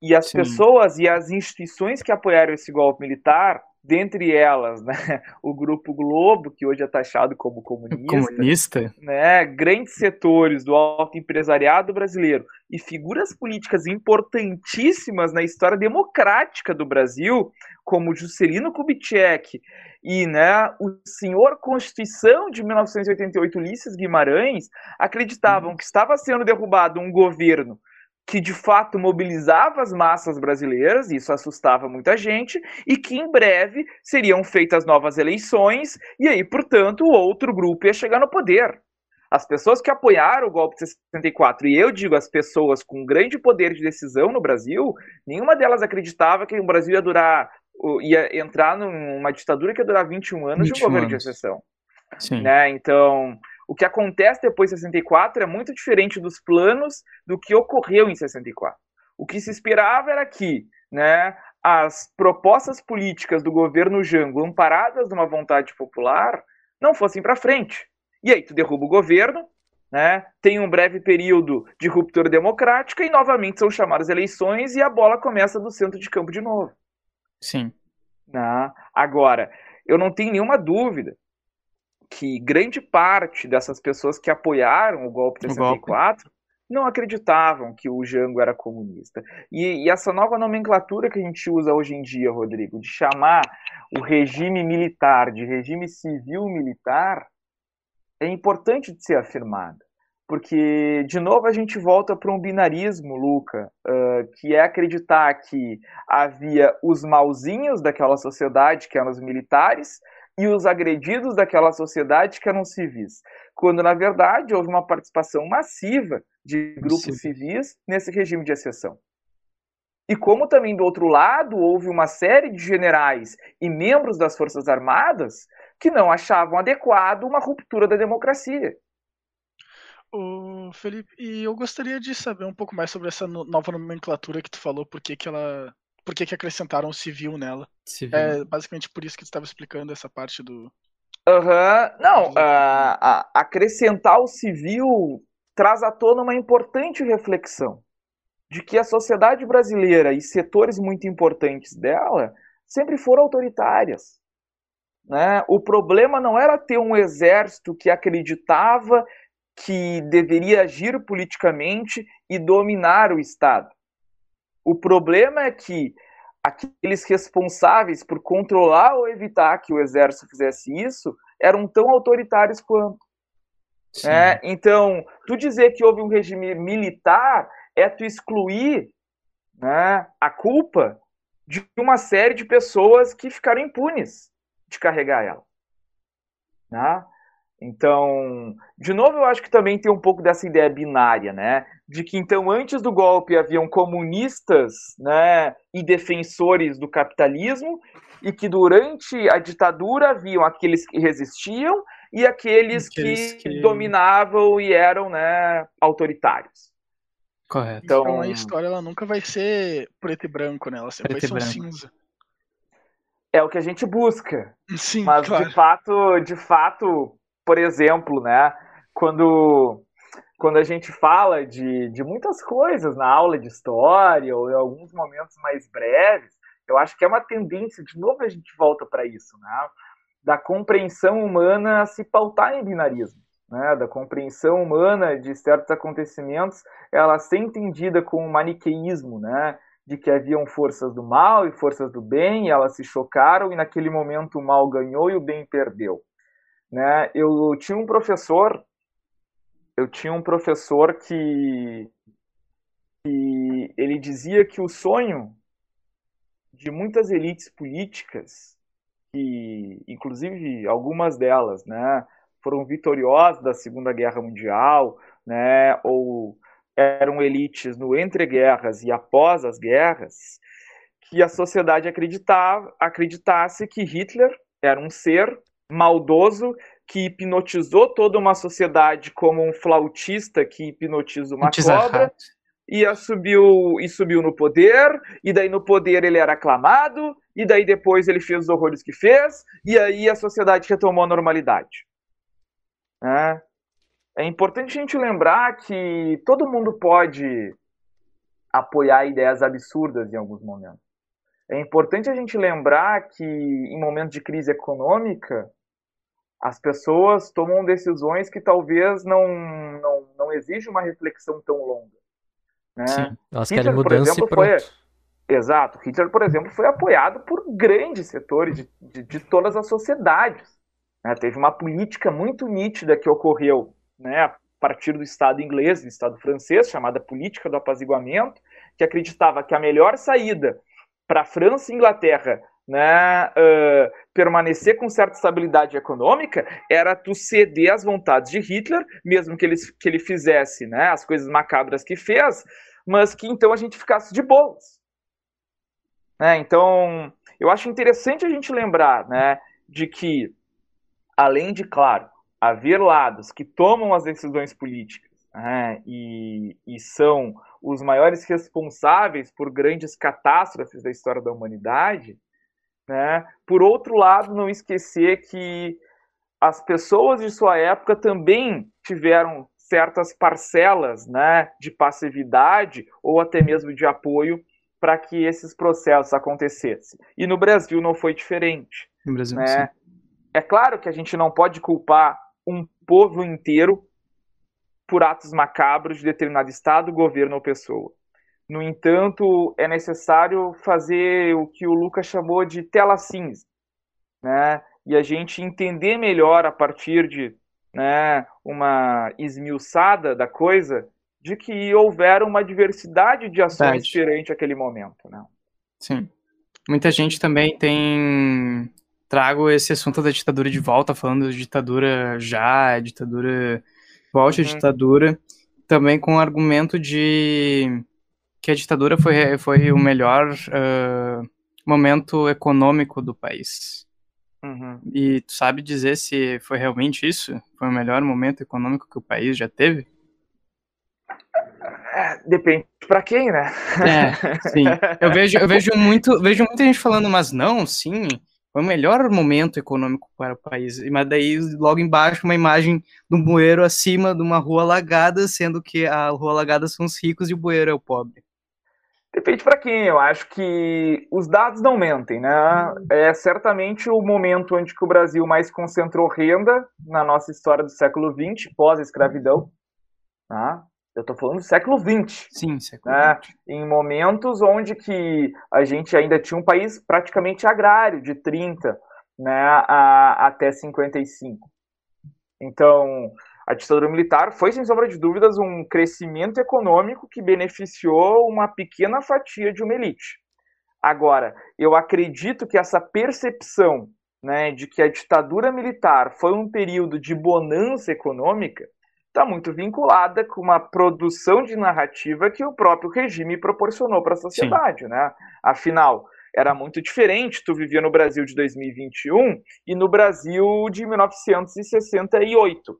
E as Sim. pessoas e as instituições que apoiaram esse golpe militar dentre elas, né, o Grupo Globo, que hoje é taxado como comunista,
comunista?
Né, grandes setores do alto empresariado brasileiro e figuras políticas importantíssimas na história democrática do Brasil, como Juscelino Kubitschek e né, o senhor Constituição de 1988, Ulisses Guimarães, acreditavam uhum. que estava sendo derrubado um governo que de fato mobilizava as massas brasileiras, e isso assustava muita gente, e que em breve seriam feitas novas eleições, e aí, portanto, o outro grupo ia chegar no poder. As pessoas que apoiaram o golpe de 64, e eu digo as pessoas com grande poder de decisão no Brasil, nenhuma delas acreditava que o Brasil ia durar, ia entrar numa ditadura que ia durar 21 anos 21 de um governo anos. de exceção. Sim. Né? Então, o que acontece depois de 64 é muito diferente dos planos do que ocorreu em 64. O que se esperava era que né, as propostas políticas do governo Jango, amparadas numa vontade popular, não fossem para frente. E aí tu derruba o governo, né, tem um breve período de ruptura democrática e novamente são chamadas eleições e a bola começa do centro de campo de novo.
Sim.
Né? Agora, eu não tenho nenhuma dúvida que grande parte dessas pessoas que apoiaram o golpe de 64 golpe. não acreditavam que o Jango era comunista. E, e, essa nova nomenclatura que a gente usa hoje em dia, Rodrigo, de chamar o regime militar de regime civil-militar, é importante de ser afirmada. Porque, de novo, a gente volta para um binarismo, Luca, uh, que é acreditar que havia os malzinhos daquela sociedade, que eram os militares, e os agredidos daquela sociedade que eram civis, quando na verdade houve uma participação massiva de grupos Sim. civis nesse regime de exceção. E como também do outro lado houve uma série de generais e membros das Forças Armadas que não achavam adequado uma ruptura da democracia.
O Felipe, e eu gostaria de saber um pouco mais sobre essa nova nomenclatura que tu falou, por que, que ela por que, que acrescentaram o civil nela. Civil. É basicamente por isso que tu estava explicando essa parte do.
Aham, uhum. não, uh, acrescentar o civil traz à tona uma importante reflexão de que a sociedade brasileira e setores muito importantes dela sempre foram autoritárias. Né? O problema não era ter um exército que acreditava que deveria agir politicamente e dominar o Estado. O problema é que aqueles responsáveis por controlar ou evitar que o exército fizesse isso eram tão autoritários quanto. É, então, tu dizer que houve um regime militar é tu excluir né, a culpa de uma série de pessoas que ficaram impunes de carregar ela. Né? Então, de novo, eu acho que também tem um pouco dessa ideia binária, né? De que então antes do golpe haviam comunistas, né, e defensores do capitalismo, e que durante a ditadura haviam aqueles que resistiam e aqueles, aqueles que, que, dominavam e eram, né, autoritários.
Correto.
Então, então a história ela nunca vai ser preto e branco, né? Ela sempre vai ser um cinza.
É o que a gente busca.
Sim,
Mas
claro.
de fato, de fato, por exemplo, né, quando, quando a gente fala de, de muitas coisas na aula de história ou em alguns momentos mais breves, eu acho que é uma tendência, de novo a gente volta para isso, né, da compreensão humana se pautar em binarismo. Né, da compreensão humana de certos acontecimentos, ela ser entendida com o maniqueísmo, né, de que haviam forças do mal e forças do bem, e elas se chocaram, e naquele momento o mal ganhou e o bem perdeu. Né? Eu tinha um professor, eu tinha um professor que, que ele dizia que o sonho de muitas elites políticas, que inclusive algumas delas, né, foram vitoriosas da Segunda Guerra Mundial, né, ou eram elites no entre guerras e após as guerras, que a sociedade acreditava, acreditasse que Hitler era um ser maldoso que hipnotizou toda uma sociedade como um flautista que hipnotiza uma cobra e subiu e subiu no poder e daí no poder ele era aclamado e daí depois ele fez os horrores que fez e aí a sociedade retomou a normalidade. É, é importante a gente lembrar que todo mundo pode apoiar ideias absurdas em alguns momentos. É importante a gente lembrar que em momentos de crise econômica as pessoas tomam decisões que talvez não, não, não exijam uma reflexão tão longa. Né?
Sim, elas Hitler, querem mudança exemplo, e pronto.
Foi, exato. Hitler, por exemplo, foi apoiado por grandes setores de, de, de todas as sociedades. Né? Teve uma política muito nítida que ocorreu né? partir do Estado inglês, do Estado francês, chamada política do apaziguamento, que acreditava que a melhor saída para a França e Inglaterra né, uh, permanecer com certa estabilidade econômica era tu ceder às vontades de Hitler, mesmo que ele, que ele fizesse né, as coisas macabras que fez, mas que então a gente ficasse de boas. Né, então, eu acho interessante a gente lembrar né, de que, além de, claro, haver lados que tomam as decisões políticas né, e, e são os maiores responsáveis por grandes catástrofes da história da humanidade, né? Por outro lado, não esquecer que as pessoas de sua época também tiveram certas parcelas né, de passividade ou até mesmo de apoio para que esses processos acontecessem. E no Brasil não foi diferente.
No Brasil,
né?
sim.
É claro que a gente não pode culpar um povo inteiro por atos macabros de determinado Estado, governo ou pessoa. No entanto, é necessário fazer o que o Lucas chamou de tela cinza, né? E a gente entender melhor a partir de né, uma esmiuçada da coisa de que houveram uma diversidade de ações
Verdade.
perante aquele momento, né?
Sim. Muita gente também tem trago esse assunto da ditadura de volta, falando de ditadura já, ditadura volte à
Uhum.
ditadura, também com o argumento de que a ditadura foi, foi o melhor ah, momento econômico do país.
Uhum.
E tu sabe dizer se foi realmente isso? Foi o melhor momento econômico que o país já teve?
É, depende para quem, né?
É, sim. Eu vejo, eu vejo muito, vejo muita gente falando, mas não, sim, foi o melhor momento econômico para o país. Mas daí, logo embaixo, uma imagem um bueiro acima de uma rua alagada, sendo que a rua alagada são os ricos e o bueiro é o pobre.
Depende para quem. Eu acho que os dados não mentem, né? É certamente o momento onde que o Brasil mais concentrou renda na nossa história do século XX, pós-escravidão. Tá? Eu estou falando do século XX.
Sim, século
É.
XX.
em momentos onde que a gente ainda tinha um país praticamente agrário, de 30 né, a, até 55. Então, a ditadura militar foi, sem sombra de dúvidas, um crescimento econômico que beneficiou uma pequena fatia de uma elite. Agora, eu acredito que essa percepção né, de que a ditadura militar foi um período de bonança econômica está muito vinculada com uma produção de narrativa que o próprio regime proporcionou para a sociedade, né? Afinal, era muito diferente tu vivia no Brasil de 2021 e no Brasil de 1968,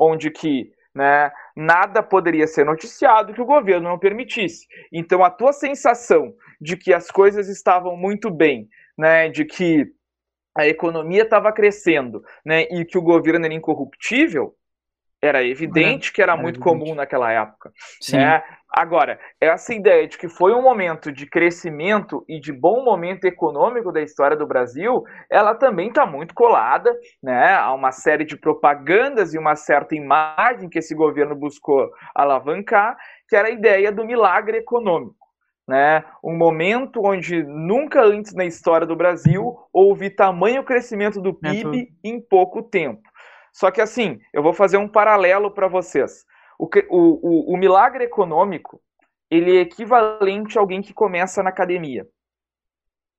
onde que né, nada poderia ser noticiado que o governo não permitisse. Então a tua sensação de que as coisas estavam muito bem, né, de que a economia estava crescendo, né, e que o governo era incorruptível, era evidente que era
era
muito
evidente.
comum naquela época.
Sim.
Né? Agora, essa ideia de que foi um momento de crescimento e de bom momento econômico da história do Brasil, ela também está muito colada né, a uma série de propagandas e uma certa imagem que esse governo buscou alavancar, que era a ideia do milagre econômico. Né? Um momento onde nunca antes na história do Brasil houve tamanho crescimento do PIB em pouco tempo. Só que assim, eu vou fazer um paralelo para vocês. O, o, o, o milagre econômico ele é equivalente a alguém que começa na academia.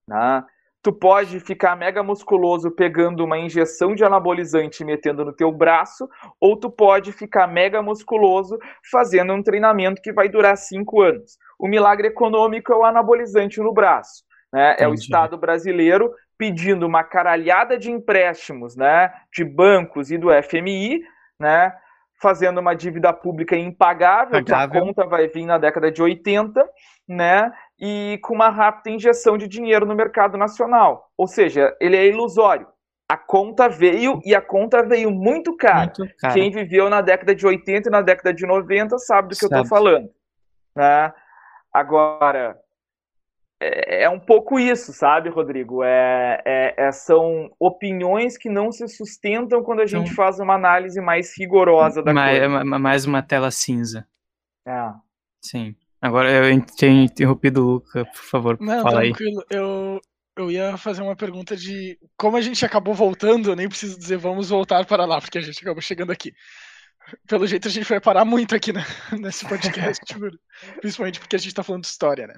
né? Tu pode ficar mega musculoso pegando uma injeção de anabolizante e metendo no teu braço, ou tu pode ficar mega musculoso fazendo um treinamento que vai durar cinco anos. O milagre econômico é o anabolizante no braço. Né? É o. Estado brasileiro pedindo uma caralhada de empréstimos né, de bancos e do FMI, né, fazendo uma dívida pública impagável, que a
Pagável.
conta vai vir na década de 80, né, e com uma rápida injeção de dinheiro no mercado nacional. Ou seja, ele é ilusório. A conta veio e a conta veio muito cara.
Muito caro.
Quem viveu na década de 80 e na década de 90 sabe do que eu
Sabe.
estou falando. Né? Agora, é, é um pouco isso, sabe, Rodrigo? É, é- é- são opiniões que não se sustentam quando a gente
Não.
faz uma análise mais rigorosa da
Mais,
coisa.
é ma- mais uma tela cinza.
É.
Sim. Agora eu tinha interrompido o Luca, por favor,
Não,
fala aí.
tranquilo. Eu, eu ia fazer uma pergunta de como a gente acabou voltando, eu nem preciso dizer vamos voltar para lá, porque a gente acabou chegando aqui. Pelo jeito a gente vai parar muito aqui né, nesse podcast, principalmente porque a gente está falando de história, né?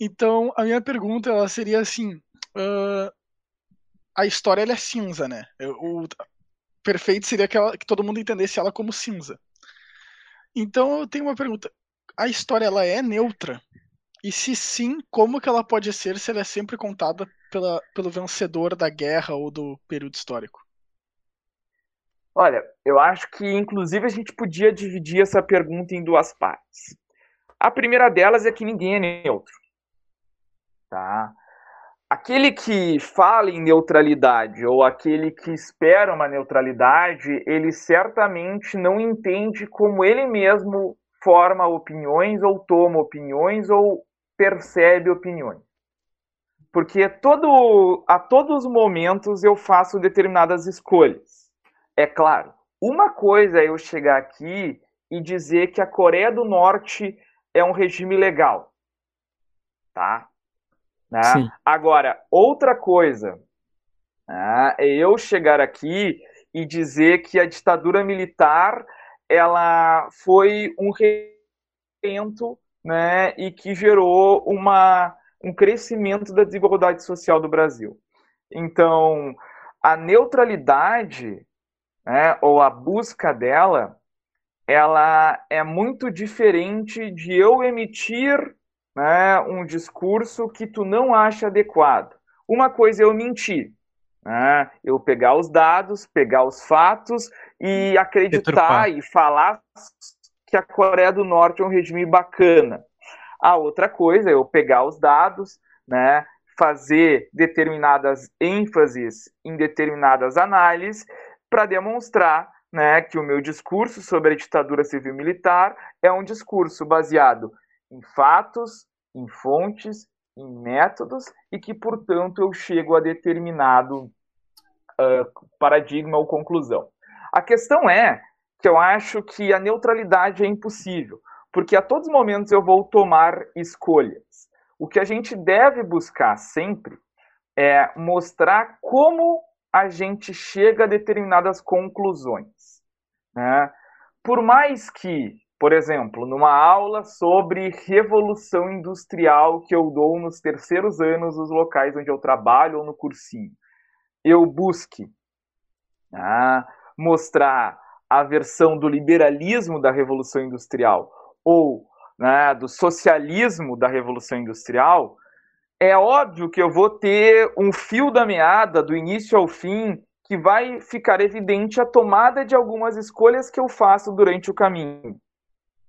Então, a minha pergunta ela seria assim: uh, a história ela é cinza, né? O perfeito seria que, ela, que todo mundo entendesse ela como cinza. Então, eu tenho uma pergunta: a história ela é neutra? E se sim, como que ela pode ser se ela é sempre contada pela, pelo vencedor da guerra ou do período histórico?
Olha, eu acho que inclusive a gente podia dividir essa pergunta em duas partes. A primeira delas é que ninguém é neutro. Tá? Aquele que fala em neutralidade ou aquele que espera uma neutralidade, ele certamente não entende como ele mesmo forma opiniões ou toma opiniões ou percebe opiniões. Porque todo, a todos os momentos eu faço determinadas escolhas. É claro, uma coisa é eu chegar aqui e dizer que a Coreia do Norte é um regime legal, tá? Né? Agora, outra coisa né, é eu chegar aqui e dizer que a ditadura militar ela foi um evento né, e que gerou uma, um crescimento da desigualdade social do Brasil. Então, a neutralidade né, ou a busca dela, ela é muito diferente de eu emitir né, um discurso que tu não acha adequado. Uma coisa é eu mentir, né, eu pegar os dados, pegar os fatos e acreditar e falar que a Coreia do Norte é um regime bacana. A outra coisa é eu pegar os dados, né, fazer determinadas ênfases em determinadas análises para demonstrar né, que o meu discurso sobre a ditadura civil-militar é um discurso baseado em fatos, em fontes, em métodos e que, portanto, eu chego a determinado uh, paradigma ou conclusão. A questão é que eu acho que a neutralidade é impossível, porque a todos os momentos eu vou tomar escolhas. O que a gente deve buscar sempre é mostrar como a gente chega a determinadas conclusões. Né? Por mais que, por exemplo, numa aula sobre revolução industrial que eu dou nos terceiros anos dos locais onde eu trabalho ou no cursinho, eu busque né, mostrar a versão do liberalismo da revolução industrial ou né, do socialismo da revolução industrial, é óbvio que eu vou ter um fio da meada, do início ao fim, que vai ficar evidente a tomada de algumas escolhas que eu faço durante o caminho.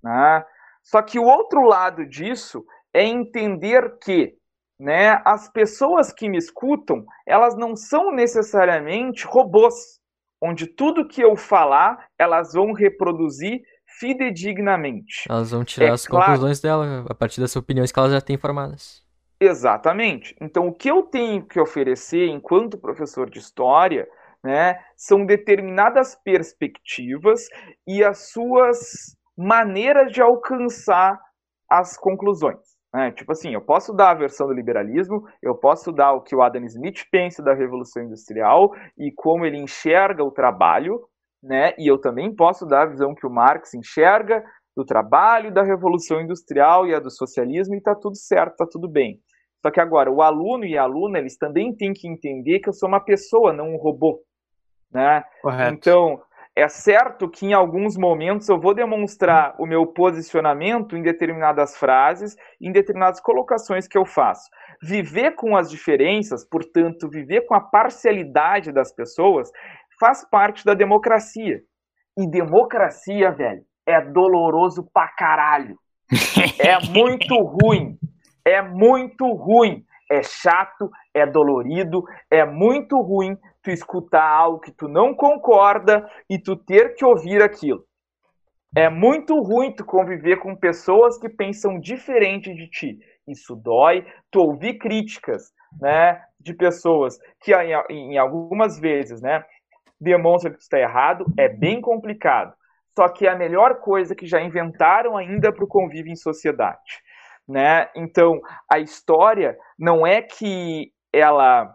Né? Só que o outro lado disso é entender que né, as pessoas que me escutam, elas não são necessariamente robôs, onde tudo que eu falar, elas vão reproduzir fidedignamente.
Elas vão tirar é as claro... conclusões dela a partir das opiniões que elas já têm formadas.
Exatamente. Então, o que eu tenho que oferecer enquanto professor de história né, são determinadas perspectivas e as suas maneiras de alcançar as conclusões. Né? Tipo assim, eu posso dar a versão do liberalismo, eu posso dar o que o Adam Smith pensa da Revolução Industrial e como ele enxerga o trabalho, né? e eu também posso dar a visão que o Marx enxerga do trabalho, da Revolução Industrial e a do socialismo, e está tudo certo, está tudo bem. Só que agora, o aluno e a aluna, eles também têm que entender que eu sou uma pessoa, não um robô. Né?
Correto.
Então, é certo que em alguns momentos eu vou demonstrar o meu posicionamento em determinadas frases, em determinadas colocações que eu faço. Viver com as diferenças, portanto, viver com a parcialidade das pessoas, faz parte da democracia. E democracia, velho, é doloroso pra caralho. É muito ruim é muito ruim. É chato, é dolorido, é muito ruim tu escutar algo que tu não concorda e tu ter que ouvir aquilo. É muito ruim tu conviver com pessoas que pensam diferente de ti. Isso dói. Tu ouvir críticas, né, de pessoas que em, algumas vezes, né, demonstram que tu está errado, é bem complicado. Só que é a melhor coisa que já inventaram ainda para o convívio em sociedade né? Então, a história não é que ela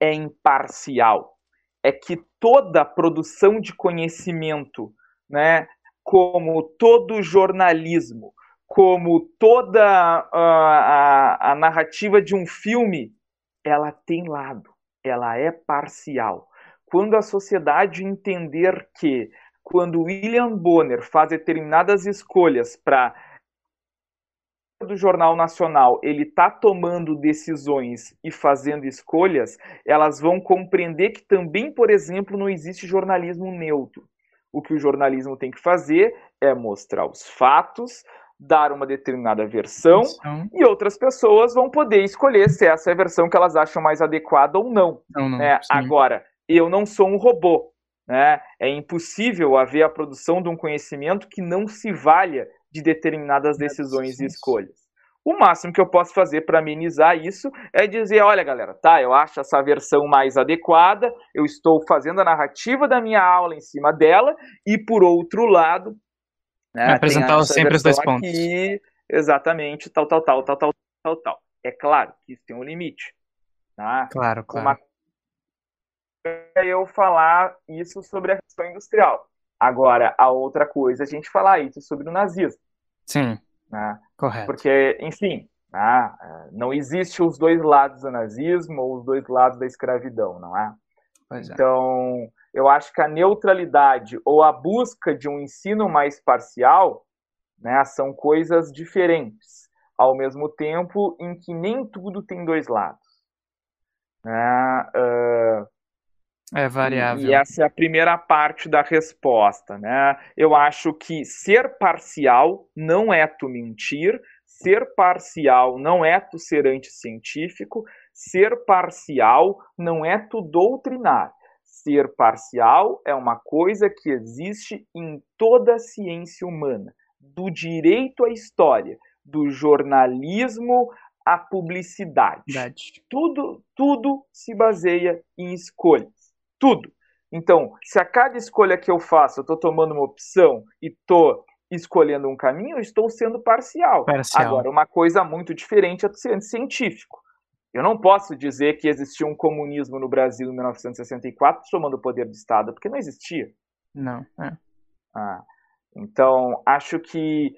é imparcial, é que toda produção de conhecimento né, como todo jornalismo, como toda a, a, a narrativa de um filme, ela tem lado, ela é parcial. Quando a sociedade entender que, quando William Bonner faz determinadas escolhas para do Jornal Nacional ele está tomando decisões e fazendo escolhas, elas vão compreender que também, por exemplo, não existe jornalismo neutro. O que o jornalismo tem que fazer é mostrar os fatos, dar uma determinada versão então... e outras pessoas vão poder escolher se essa é a versão que elas acham mais adequada ou não. não, não né? Agora, eu não sou um robô. Né? É impossível haver a produção de um conhecimento que não se valha de determinadas decisões e escolhas. O máximo que eu posso fazer para amenizar isso é dizer: olha, galera, tá, eu acho essa versão mais adequada, eu estou fazendo a narrativa da minha aula em cima dela, e por outro lado.
Né, apresentar sempre os dois pontos.
Aqui, exatamente, tal, tal, tal, tal, tal, tal, tal. É claro que isso tem um limite. Tá?
Claro, claro. Uma
é eu falar isso sobre a questão industrial. Agora, a outra coisa é a gente falar isso sobre o nazismo.
Sim.
Né?
Correto.
Porque, enfim, né? não existe os dois lados do nazismo ou os dois lados da escravidão, não é?
Pois
é. Então, eu acho que a neutralidade ou a busca de um ensino mais parcial né, são coisas diferentes, ao mesmo tempo em que nem tudo tem dois lados. Né? Uh,
é variável.
E, essa é a primeira parte da resposta, né? Eu acho que ser parcial não é tu mentir, ser parcial não é tu ser anticientífico, ser parcial não é tu doutrinar. Ser parcial é uma coisa que existe em toda a ciência humana, do direito à história, do jornalismo à publicidade.
Verdade.
Tudo, tudo se baseia em escolhas tudo. Então, se a cada escolha que eu faço eu estou tomando uma opção e estou escolhendo um caminho, eu estou sendo parcial.
parcial.
Agora, uma coisa muito diferente é ser científico. Eu não posso dizer que existia um comunismo no Brasil em 1964 tomando o poder do Estado, porque não existia.
Não. É.
Ah, então, acho que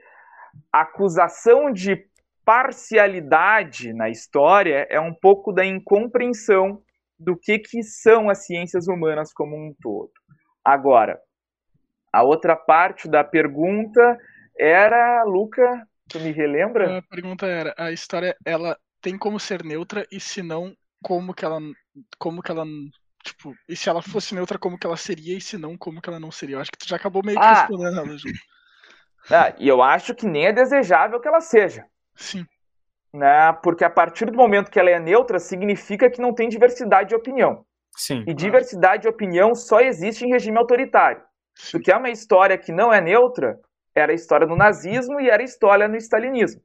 a acusação de parcialidade na história é um pouco da incompreensão do que, que são as ciências humanas como um todo. Agora, a outra parte da pergunta era, Luca, tu me relembra?
A pergunta era, a história, ela tem como ser neutra e se não, como que ela, como que ela, tipo, e se ela fosse neutra, como que ela seria e se não, como que ela não seria? Eu acho que tu já acabou meio que ah. respondendo ela, Ju.
Ah, e eu acho que nem é desejável que ela seja.
Sim
né? Porque a partir do momento que ela é neutra, significa que não tem diversidade de opinião.
Sim.
E diversidade de opinião só existe em regime autoritário. Porque é uma história que não é neutra, era a história do nazismo e era a história no stalinismo.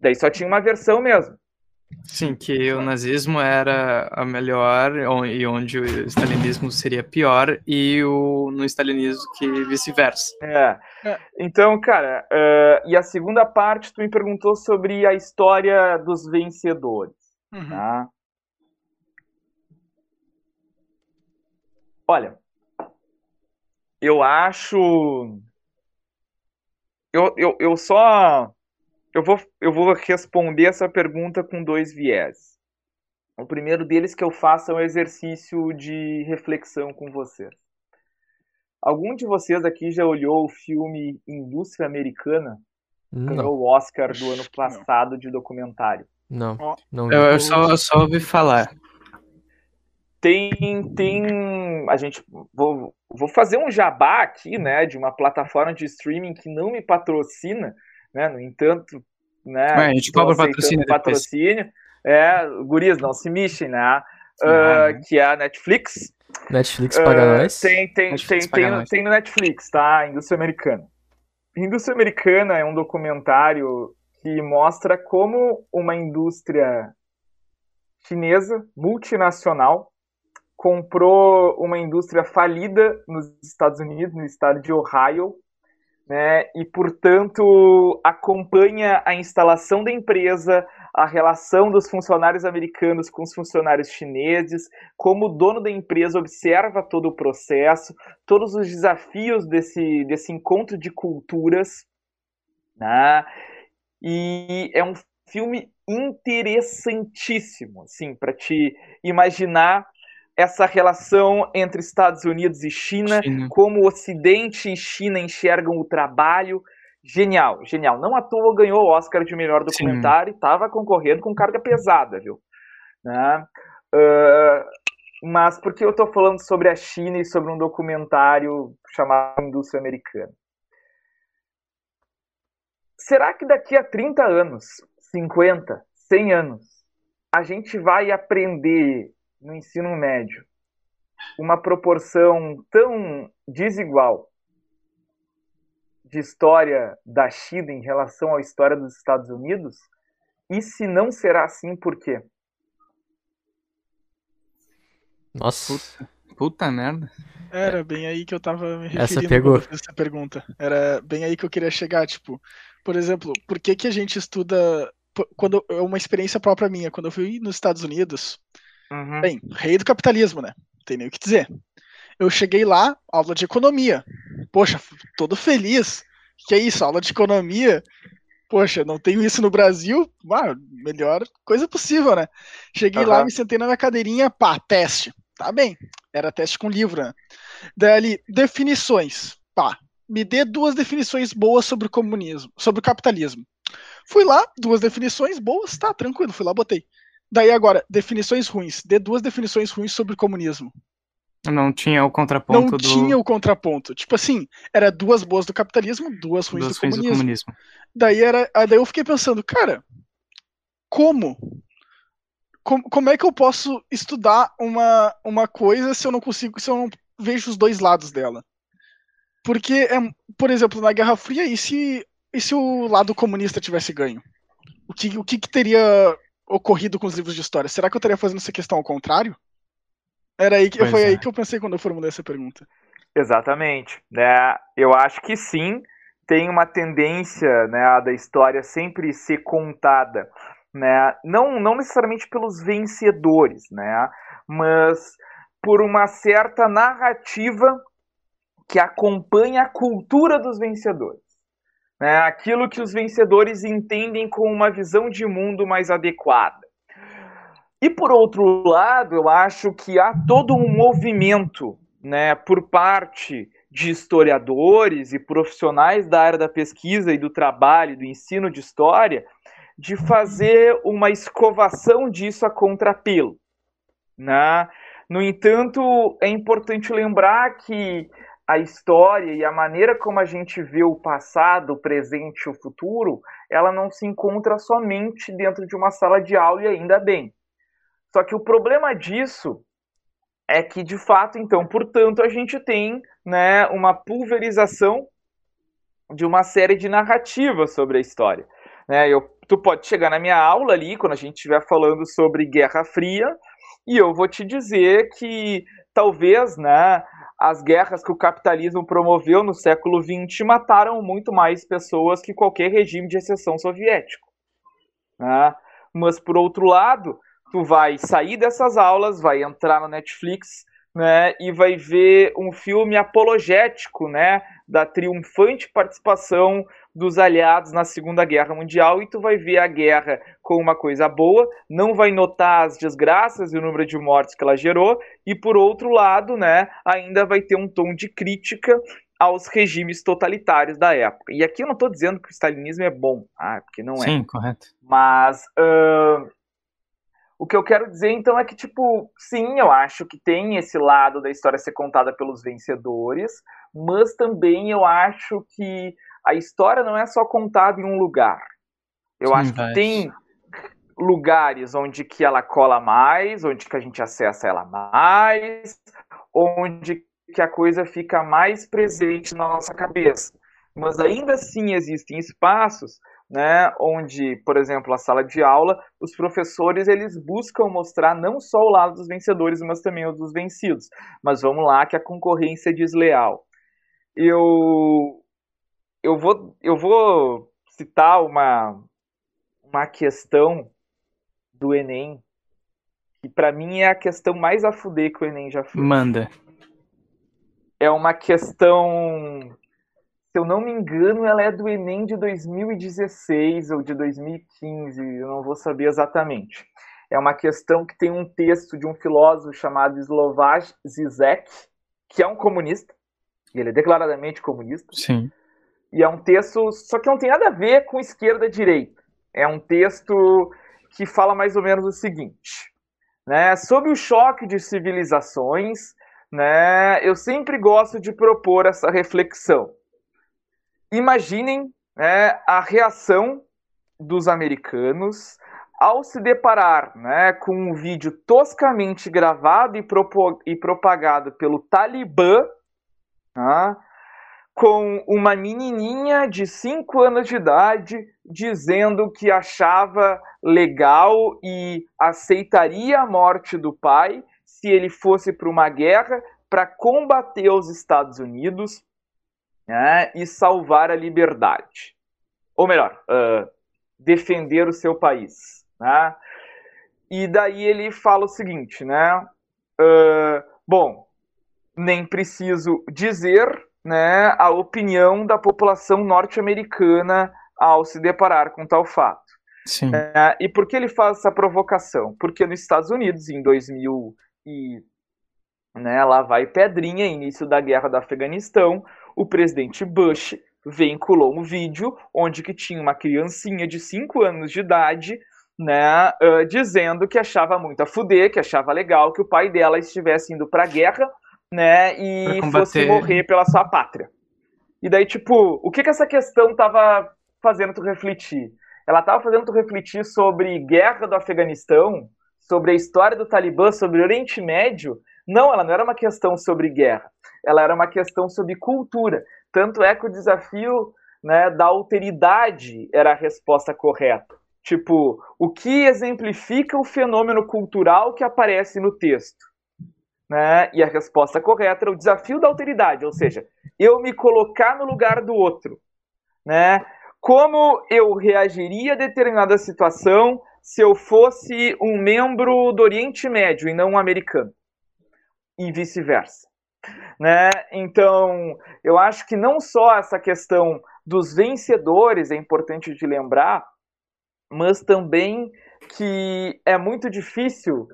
Daí só tinha uma versão mesmo.
Sim, que o nazismo era a melhor e onde o stalinismo seria pior e o no stalinismo que vice-versa.
É. é. Então, cara, uh, e a segunda parte tu me perguntou sobre a história dos vencedores, uhum. tá? Olha, eu acho eu, eu, eu só eu vou, eu vou responder essa pergunta com dois viés. O primeiro deles que eu faço é um exercício de reflexão com vocês. Algum de vocês aqui já olhou o filme Indústria Americana? Não. Ganhou o Oscar do ano passado de documentário.
Não, não
eu, eu, só, eu só ouvi falar.
Tem, tem, a gente, vou, vou fazer um jabá aqui, né, de uma plataforma de streaming que não me patrocina, né? No entanto, né?
a gente cobra patrocínio.
patrocínio. É, gurias, não se mexem, né? Uh, que é a Netflix.
Netflix paga uh, nós.
Tem, tem, tem, tem, tem no Netflix, tá? Indústria Americana. Indústria Americana é um documentário que mostra como uma indústria chinesa, multinacional, comprou uma indústria falida nos Estados Unidos, no estado de Ohio, né, e, portanto, acompanha a instalação da empresa, a relação dos funcionários americanos com os funcionários chineses, como o dono da empresa observa todo o processo, todos os desafios desse, desse encontro de culturas. Né? E é um filme interessantíssimo, assim, para te imaginar essa relação entre Estados Unidos e China, China, como o Ocidente e China enxergam o trabalho. Genial, genial. Não à toa ganhou o Oscar de melhor documentário Sim. e estava concorrendo com carga pesada, viu? Né? Uh, mas por que eu estou falando sobre a China e sobre um documentário chamado Indústria Americana? Será que daqui a 30 anos, 50, 100 anos, a gente vai aprender no ensino médio uma proporção tão desigual de história da China em relação à história dos Estados Unidos? E se não será assim, por quê?
Nossa. Puta, puta merda.
Era bem aí que eu tava me referindo essa pegou. essa pergunta. Era bem aí que eu queria chegar, tipo, por exemplo, por que que a gente estuda quando é uma experiência própria minha, quando eu fui nos Estados Unidos, Uhum. Bem, rei do capitalismo, né? Não tem nem o que dizer. Eu cheguei lá, aula de economia. Poxa, todo feliz. Que é isso, aula de economia? Poxa, não tenho isso no Brasil? Ah, melhor coisa possível, né? Cheguei uhum. lá, me sentei na minha cadeirinha, pá, teste. Tá bem. Era teste com livro, né? Daí ali, definições. Pá, me dê duas definições boas sobre o comunismo, sobre o capitalismo. Fui lá, duas definições boas, tá, tranquilo, fui lá, botei. Daí agora, definições ruins. Dê duas definições ruins sobre comunismo.
Não tinha o contraponto
Não
do...
tinha o contraponto. Tipo assim, era duas boas do capitalismo, duas ruins, duas do, ruins comunismo. do comunismo. Daí, era, daí eu fiquei pensando, cara, como? como? Como é que eu posso estudar uma, uma coisa se eu não consigo, se eu não vejo os dois lados dela? Porque, é, por exemplo, na Guerra Fria, e se, e se o lado comunista tivesse ganho? O que, o que, que teria ocorrido com os livros de história. Será que eu estaria fazendo essa questão ao contrário? Era aí que, foi é. aí que eu pensei quando eu formulei essa pergunta.
Exatamente. Né? Eu acho que sim, tem uma tendência né, da história sempre ser contada. Né? Não, não necessariamente pelos vencedores, né? mas por uma certa narrativa que acompanha a cultura dos vencedores né, aquilo que os vencedores entendem como uma visão de mundo mais adequada. E por outro lado, eu acho que há todo um movimento né, por parte de historiadores e profissionais da área da pesquisa e do trabalho, do ensino de história, de fazer uma escovação disso a contrapelo. Né? No entanto, é importante lembrar que a história e a maneira como a gente vê o passado, o presente e o futuro, ela não se encontra somente dentro de uma sala de aula e ainda bem. Só que o problema disso é que, de fato, então, portanto, a gente tem né, uma pulverização de uma série de narrativas sobre a história. Né, eu, tu pode chegar na minha aula ali, quando a gente estiver falando sobre Guerra Fria, e eu vou te dizer que talvez né, as guerras que o capitalismo promoveu no século XX mataram muito mais pessoas que qualquer regime de exceção soviético. Né? Mas, por outro lado, tu vai sair dessas aulas, vai entrar na Netflix né, e vai ver um filme apologético né, da triunfante participação dos aliados na Segunda Guerra Mundial e tu vai ver a guerra como uma coisa boa, não vai notar as desgraças e o número de mortes que ela gerou e por outro lado, né, ainda vai ter um tom de crítica aos regimes totalitários da época. E aqui eu não estou dizendo que o stalinismo é bom, ah, porque não é.
Sim, correto.
Mas uh, o que eu quero dizer então é que, tipo, sim, eu acho que tem esse lado da história ser contada pelos vencedores, mas também eu acho que a história não é só contada em um lugar. Eu Sim, acho que tem lugares onde que ela cola mais, onde que a gente acessa ela mais, onde que a coisa fica mais presente na nossa cabeça. Mas ainda assim existem espaços, né, onde, por exemplo, a sala de aula, os professores eles buscam mostrar não só o lado dos vencedores, mas também o dos vencidos. Mas vamos lá que a concorrência é desleal. Eu eu vou, eu vou citar uma, uma questão do Enem, que para mim é a questão mais a fuder que o Enem já fez.
Manda.
É uma questão, se eu não me engano, ela é do Enem de 2016 ou de 2015, eu não vou saber exatamente. É uma questão que tem um texto de um filósofo chamado Slovaj Zizek, que é um comunista, ele é declaradamente comunista.
Sim.
E é um texto, só que não tem nada a ver com esquerda e direita. É um texto que fala mais ou menos o seguinte: né, sob o choque de civilizações, né, eu sempre gosto de propor essa reflexão. Imaginem né, a reação dos americanos ao se deparar né, com um vídeo toscamente gravado e, e propagado pelo Talibã, tá, com uma menininha de 5 anos de idade dizendo que achava legal e aceitaria a morte do pai se ele fosse para uma guerra para combater os Estados Unidos né, e salvar a liberdade. Ou melhor, uh, defender o seu país. Né? E daí ele fala o seguinte, né? Uh, bom, nem preciso dizer né, a opinião da população norte-americana ao se deparar com tal fato.
Sim.
É, e por que ele faz essa provocação? Porque nos Estados Unidos, em 2000 e né, lá vai Pedrinha, início da guerra do Afeganistão, o presidente Bush vinculou um vídeo onde que tinha uma criancinha de 5 anos de idade né, uh, dizendo que achava muito a fuder, que achava legal que o pai dela estivesse indo para a guerra né, e fosse morrer pela sua pátria. E daí, tipo, o que que essa questão tava fazendo tu refletir? Ela tava fazendo tu refletir sobre guerra do Afeganistão, sobre a história do Talibã, sobre o Oriente Médio. Não, ela não era uma questão sobre guerra. Ela era uma questão sobre cultura. Tanto é que o desafio né, da alteridade era a resposta correta. Tipo, o que exemplifica o fenômeno cultural que aparece no texto? Né? E a resposta correta era o desafio da alteridade, ou seja, eu me colocar no lugar do outro. Né? Como eu reagiria a determinada situação se eu fosse um membro do Oriente Médio e não um americano? E vice-versa. Né? Então, eu acho que não só essa questão dos vencedores é importante de lembrar, mas também que é muito difícil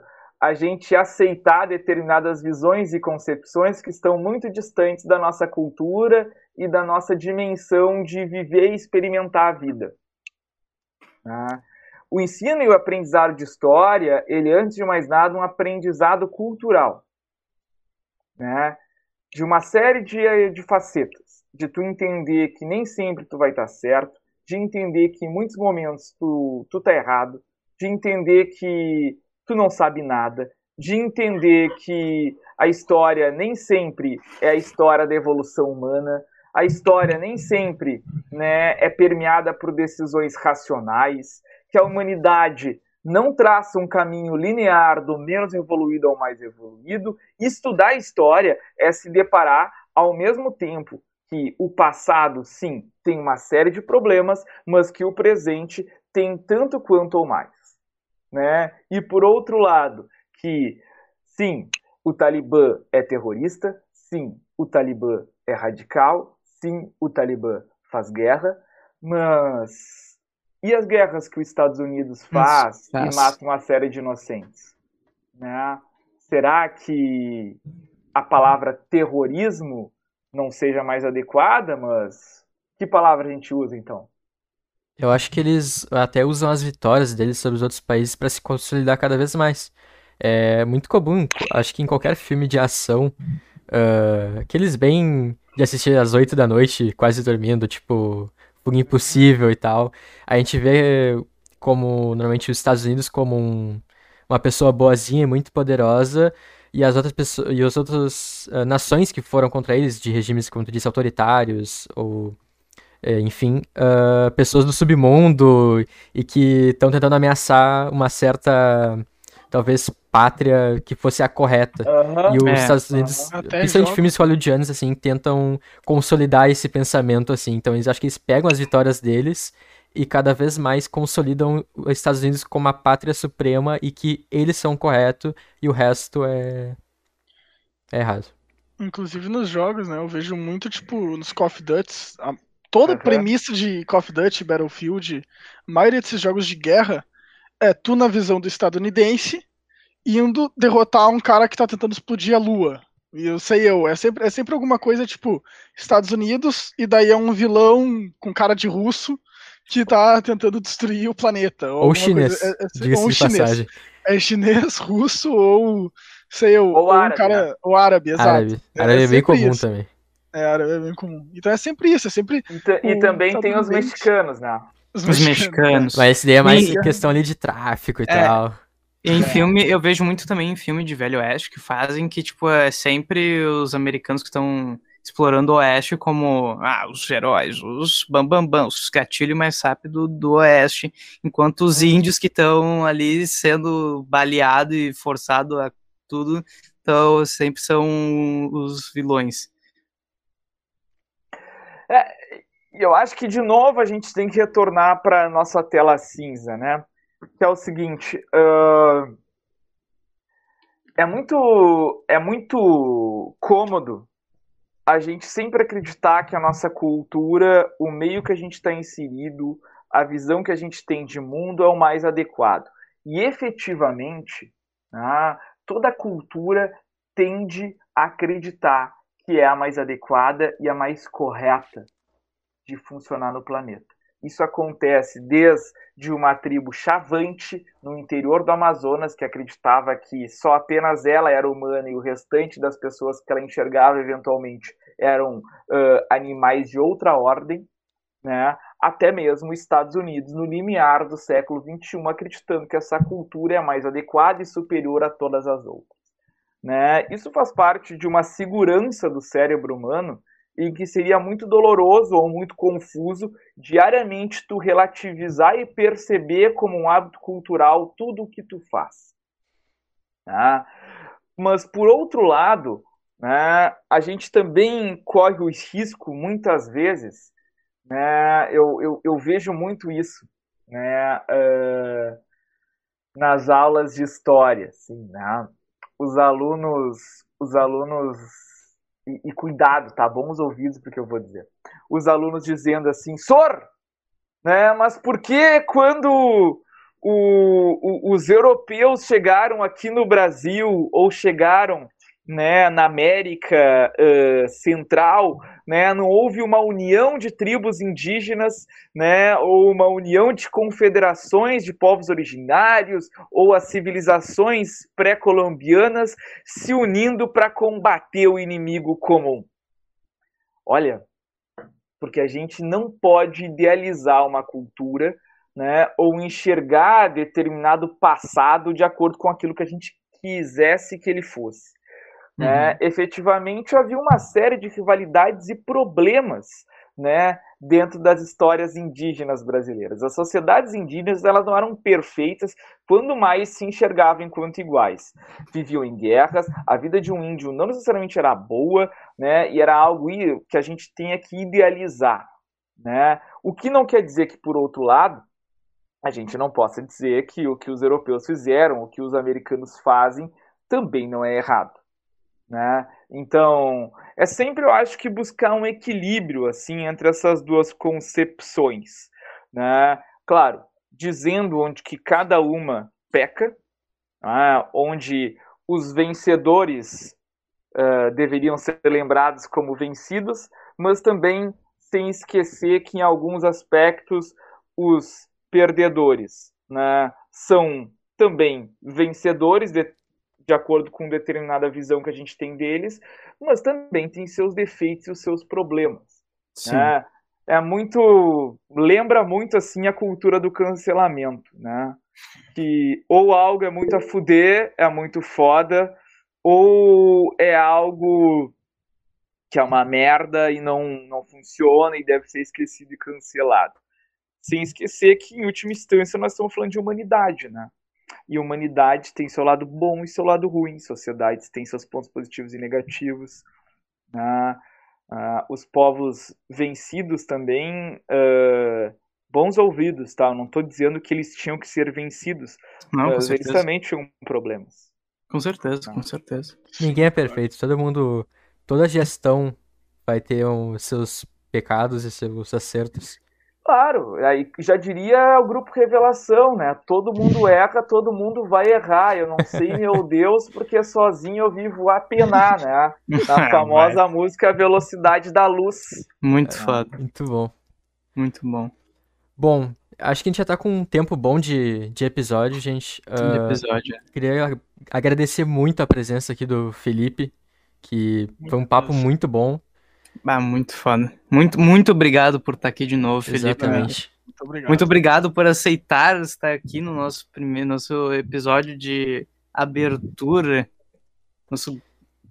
a gente aceitar determinadas visões e concepções que estão muito distantes da nossa cultura e da nossa dimensão de viver e experimentar a vida. Tá? O ensino e o aprendizado de história, ele antes de mais nada um aprendizado cultural, né? De uma série de, de facetas, de tu entender que nem sempre tu vai estar certo, de entender que em muitos momentos tu, tu tá errado, de entender que tu não sabe nada, de entender que a história nem sempre é a história da evolução humana, a história nem sempre né, é permeada por decisões racionais, que a humanidade não traça um caminho linear do menos evoluído ao mais evoluído. Estudar a história é se deparar ao mesmo tempo que o passado, sim, tem uma série de problemas, mas que o presente tem tanto quanto ou mais né? E por outro lado, que sim, o Talibã é terrorista, sim, o Talibã é radical, sim, o Talibã faz guerra, mas e as guerras que os Estados Unidos faz e mata uma série de inocentes? Né? Será que a palavra terrorismo não seja mais adequada, mas que palavra a gente usa então?
Eu acho que eles até usam as vitórias deles sobre os outros países para se consolidar cada vez mais. É muito comum, acho que em qualquer filme de ação, uh, aqueles bem de assistir às 8 da noite, quase dormindo, tipo, Fogo Impossível e tal, a gente vê como, normalmente, os Estados Unidos como um, uma pessoa boazinha, muito poderosa, e as outras pessoas, e as outras uh, nações que foram contra eles, de regimes, como tu disse, autoritários, ou enfim, uh, pessoas do submundo e que estão tentando ameaçar uma certa, talvez, pátria que fosse a correta.
Uhum,
e os é, Estados Unidos, uhum. principalmente filmes hollywoodianos, assim, tentam consolidar esse pensamento, assim. Então, eles acham que eles pegam as vitórias deles e cada vez mais consolidam os Estados Unidos como a pátria suprema e que eles são corretos e o resto é, é errado.
Inclusive nos jogos, né? Eu vejo muito, tipo, nos Call of Duty. Toda a premissa de Call of Duty, Battlefield, a maioria desses jogos de guerra é tu na visão do estadunidense indo derrotar um cara que tá tentando explodir a lua. E eu sei eu, é sempre, é sempre alguma coisa tipo Estados Unidos, e daí é um vilão com cara de russo que tá tentando destruir o planeta.
Ou, ou chinês. Coisa, é, é, ou chinês. Passagem.
É chinês, russo ou sei eu, ou, ou árabe, um cara. Né? Ou árabe, exato.
Árabe, é, árabe é, bem comum isso. também.
É, árabe é bem comum. Então é sempre isso, é sempre.
E, e também tem os mexicanos, né?
Os, os mexicanos.
Mas esse daí é mais e... questão ali de tráfico e é. tal.
Em é. filme, eu vejo muito também em filme de Velho Oeste que fazem que, tipo, é sempre os americanos que estão explorando o Oeste como ah, os heróis, os bambambam, bam, bam, os gatilhos mais rápidos do Oeste, enquanto os uhum. índios que estão ali sendo baleados e forçados a tudo, então sempre são os vilões.
É, eu acho que de novo a gente tem que retornar para nossa tela cinza, né? Que é o seguinte, uh, é muito é muito cômodo a gente sempre acreditar que a nossa cultura, o meio que a gente está inserido, a visão que a gente tem de mundo é o mais adequado. E efetivamente, ah, toda cultura tende a acreditar que é a mais adequada e a mais correta de funcionar no planeta. Isso acontece desde uma tribo chavante no interior do Amazonas, que acreditava que só apenas ela era humana e o restante das pessoas que ela enxergava eventualmente eram uh, animais de outra ordem, né? até mesmo os Estados Unidos, no limiar do século XXI, acreditando que essa cultura é a mais adequada e superior a todas as outras. Né? Isso faz parte de uma segurança do cérebro humano e que seria muito doloroso ou muito confuso diariamente tu relativizar e perceber como um hábito cultural tudo o que tu faz. Tá? Mas, por outro lado, né, a gente também corre o risco, muitas vezes, né, eu, eu, eu vejo muito isso né, uh, nas aulas de história. Assim, né? Os alunos, os alunos e, e, cuidado, tá? Bons ouvidos porque eu vou dizer. Os alunos dizendo assim, Sor, né? Mas por que quando o, o, os europeus chegaram aqui no Brasil ou chegaram né, na América uh, Central, né, não houve uma união de tribos indígenas, né, ou uma união de confederações de povos originários, ou as civilizações pré-colombianas se unindo para combater o inimigo comum. Olha, porque a gente não pode idealizar uma cultura, né, ou enxergar determinado passado de acordo com aquilo que a gente quisesse que ele fosse. Uhum. É, efetivamente havia uma série de rivalidades e problemas né, dentro das histórias indígenas brasileiras. As sociedades indígenas elas não eram perfeitas, quando mais se enxergavam enquanto iguais. Viviam em guerras, a vida de um índio não necessariamente era boa, né, e era algo que a gente tinha que idealizar. Né? O que não quer dizer que, por outro lado, a gente não possa dizer que o que os europeus fizeram, o que os americanos fazem, também não é errado. Né? Então, é sempre, eu acho que buscar um equilíbrio assim entre essas duas concepções. Né? Claro, dizendo onde que cada uma peca, né? onde os vencedores uh, deveriam ser lembrados como vencidos, mas também sem esquecer que em alguns aspectos os perdedores né, são também vencedores, de, de acordo com determinada visão que a gente tem deles, mas também tem seus defeitos e os seus problemas. Sim. Né? É muito. lembra muito assim a cultura do cancelamento, né? Que ou algo é muito a fuder, é muito foda, ou é algo que é uma merda e não, não funciona e deve ser esquecido e cancelado. Sem esquecer que, em última instância, nós estamos falando de humanidade, né? E humanidade tem seu lado bom e seu lado ruim. Sociedades têm seus pontos positivos e negativos. Né? Uh, os povos vencidos também uh, bons ouvidos, tá? Eu não tô dizendo que eles tinham que ser vencidos,
Não, com
mas eles também tinham problemas.
Com certeza, com certeza.
Ninguém é perfeito, todo mundo, toda gestão vai ter os seus pecados e seus acertos.
Claro, aí já diria o grupo Revelação, né? Todo mundo erra, todo mundo vai errar. Eu não sei, meu Deus, porque sozinho eu vivo a penar, né? Na famosa música Velocidade da Luz.
Muito foda,
Muito bom.
muito bom.
Bom, acho que a gente já tá com um tempo bom de, de episódio, gente.
De
Ah,
episódio.
queria ag- agradecer muito a presença aqui do Felipe, que foi um
Muito
papo
mesmo.
muito bom.
Ah, muito foda. Muito, muito obrigado por estar aqui de novo, Felipe.
Exatamente.
Muito obrigado.
Muito obrigado por aceitar estar aqui no nosso primeiro nosso episódio de abertura, nosso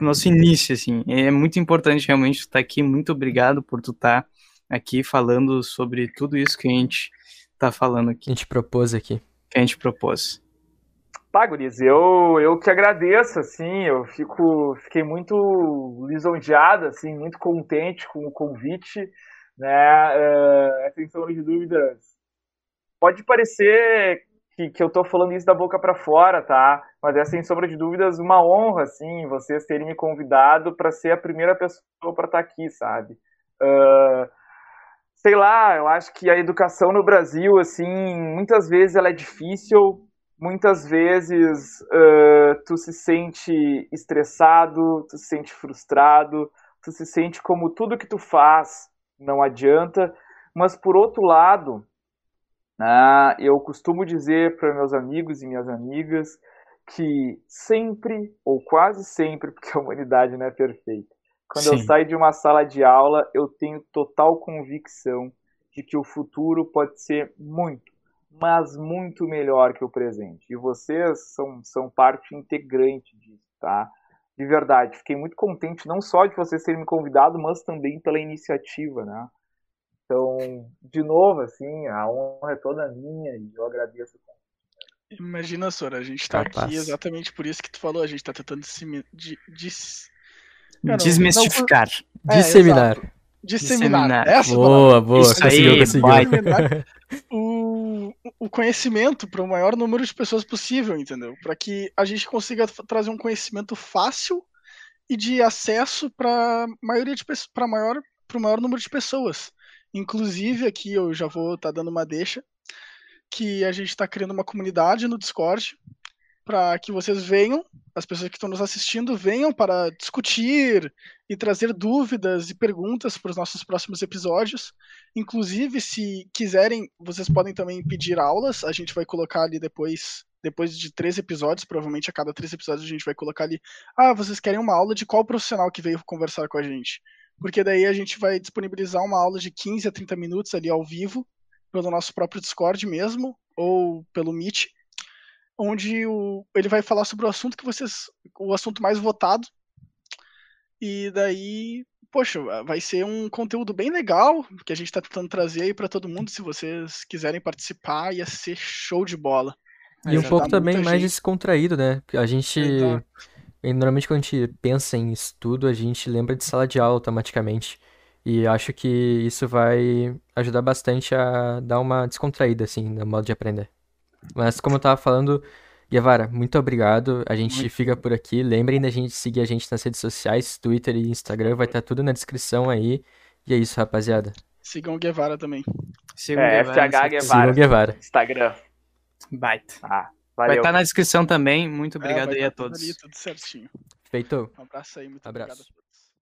nosso início assim. É muito importante realmente estar aqui. Muito obrigado por tu estar aqui falando sobre tudo isso que a gente tá falando
A
aqui,
gente propôs aqui.
que a gente propôs.
Pá, guris, eu, eu que agradeço, assim, eu fico, fiquei muito lisonjeado, assim, muito contente com o convite, né, é, sem sombra de dúvidas. Pode parecer que, que eu tô falando isso da boca para fora, tá? Mas é, sem sombra de dúvidas, uma honra, assim, vocês terem me convidado para ser a primeira pessoa para estar aqui, sabe? Ah, sei lá, eu acho que a educação no Brasil, assim, muitas vezes ela é difícil, muitas vezes uh, tu se sente estressado, tu se sente frustrado, tu se sente como tudo que tu faz não adianta, mas por outro lado, né, eu costumo dizer para meus amigos e minhas amigas que sempre, ou quase sempre, porque a humanidade não é perfeita, quando eu
Sim.
saio de uma sala de aula, eu tenho total convicção de que o futuro pode ser muito, mas muito melhor que o presente. E vocês são, são parte integrante disso, tá? De verdade, fiquei muito contente não só de vocês terem me convidado, mas também pela iniciativa, né? Então, de novo, assim, a honra é toda minha e eu agradeço.
Imagina, Sora, a gente tá
Capaz.
aqui exatamente por isso que tu falou, a gente tá tentando dissemi- dis- Cara, não-
Desmistificar.
É,
Disseminar.
disseminar.
Disseminar.
Essa
Boa, boa.
Isso
conseguiu,
aí,
conseguiu.
o, conhecimento para o maior número de pessoas possível, entendeu? Para que a gente consiga trazer um conhecimento fácil e de acesso para maioria de para maior para o maior número de pessoas. Inclusive aqui eu já vou estar dando uma deixa que a gente está criando uma comunidade no Discord para que vocês venham, as pessoas que estão nos assistindo venham para discutir e trazer dúvidas e perguntas para os nossos próximos episódios. Inclusive, se quiserem, vocês podem também pedir aulas. A gente vai colocar ali depois, depois de três episódios, provavelmente a cada três episódios a gente vai colocar ali. Ah, vocês querem uma aula de qual profissional que veio conversar com a gente? Porque daí a gente vai disponibilizar uma aula de 15 a 30 minutos ali ao vivo, pelo nosso próprio Discord mesmo, ou pelo Meet, onde o, ele vai falar sobre o assunto que vocês. o assunto mais votado. E daí, poxa, vai ser um conteúdo bem legal que a gente tá tentando trazer aí para todo mundo. Se vocês quiserem participar, ia ser show de bola.
E um pouco
ajudar
também
muita
mais
gente.
descontraído, né? A gente.
Exato.
Normalmente quando a gente pensa em estudo, a gente lembra de sala de aula automaticamente. E acho que isso vai ajudar bastante a dar uma descontraída, assim, no modo de aprender. Mas como eu tava falando, Guevara, muito obrigado. A gente fica por aqui. Lembrem da gente seguir a gente nas redes sociais, Twitter e Instagram, vai estar tudo na descrição aí. E é isso, rapaziada.
Sigam o Guevara também.
Siga o
É,
Guevara,
FTH
siga-
Sigam o
Guevara,
Guevara.
Instagram.
Baita.
Ah,
Vai estar na descrição também. Muito
É,
obrigado
vai
aí
tá
a todos.
Ali, tudo certinho.
Feito.
Um abraço aí, muito
Abraço.
obrigado.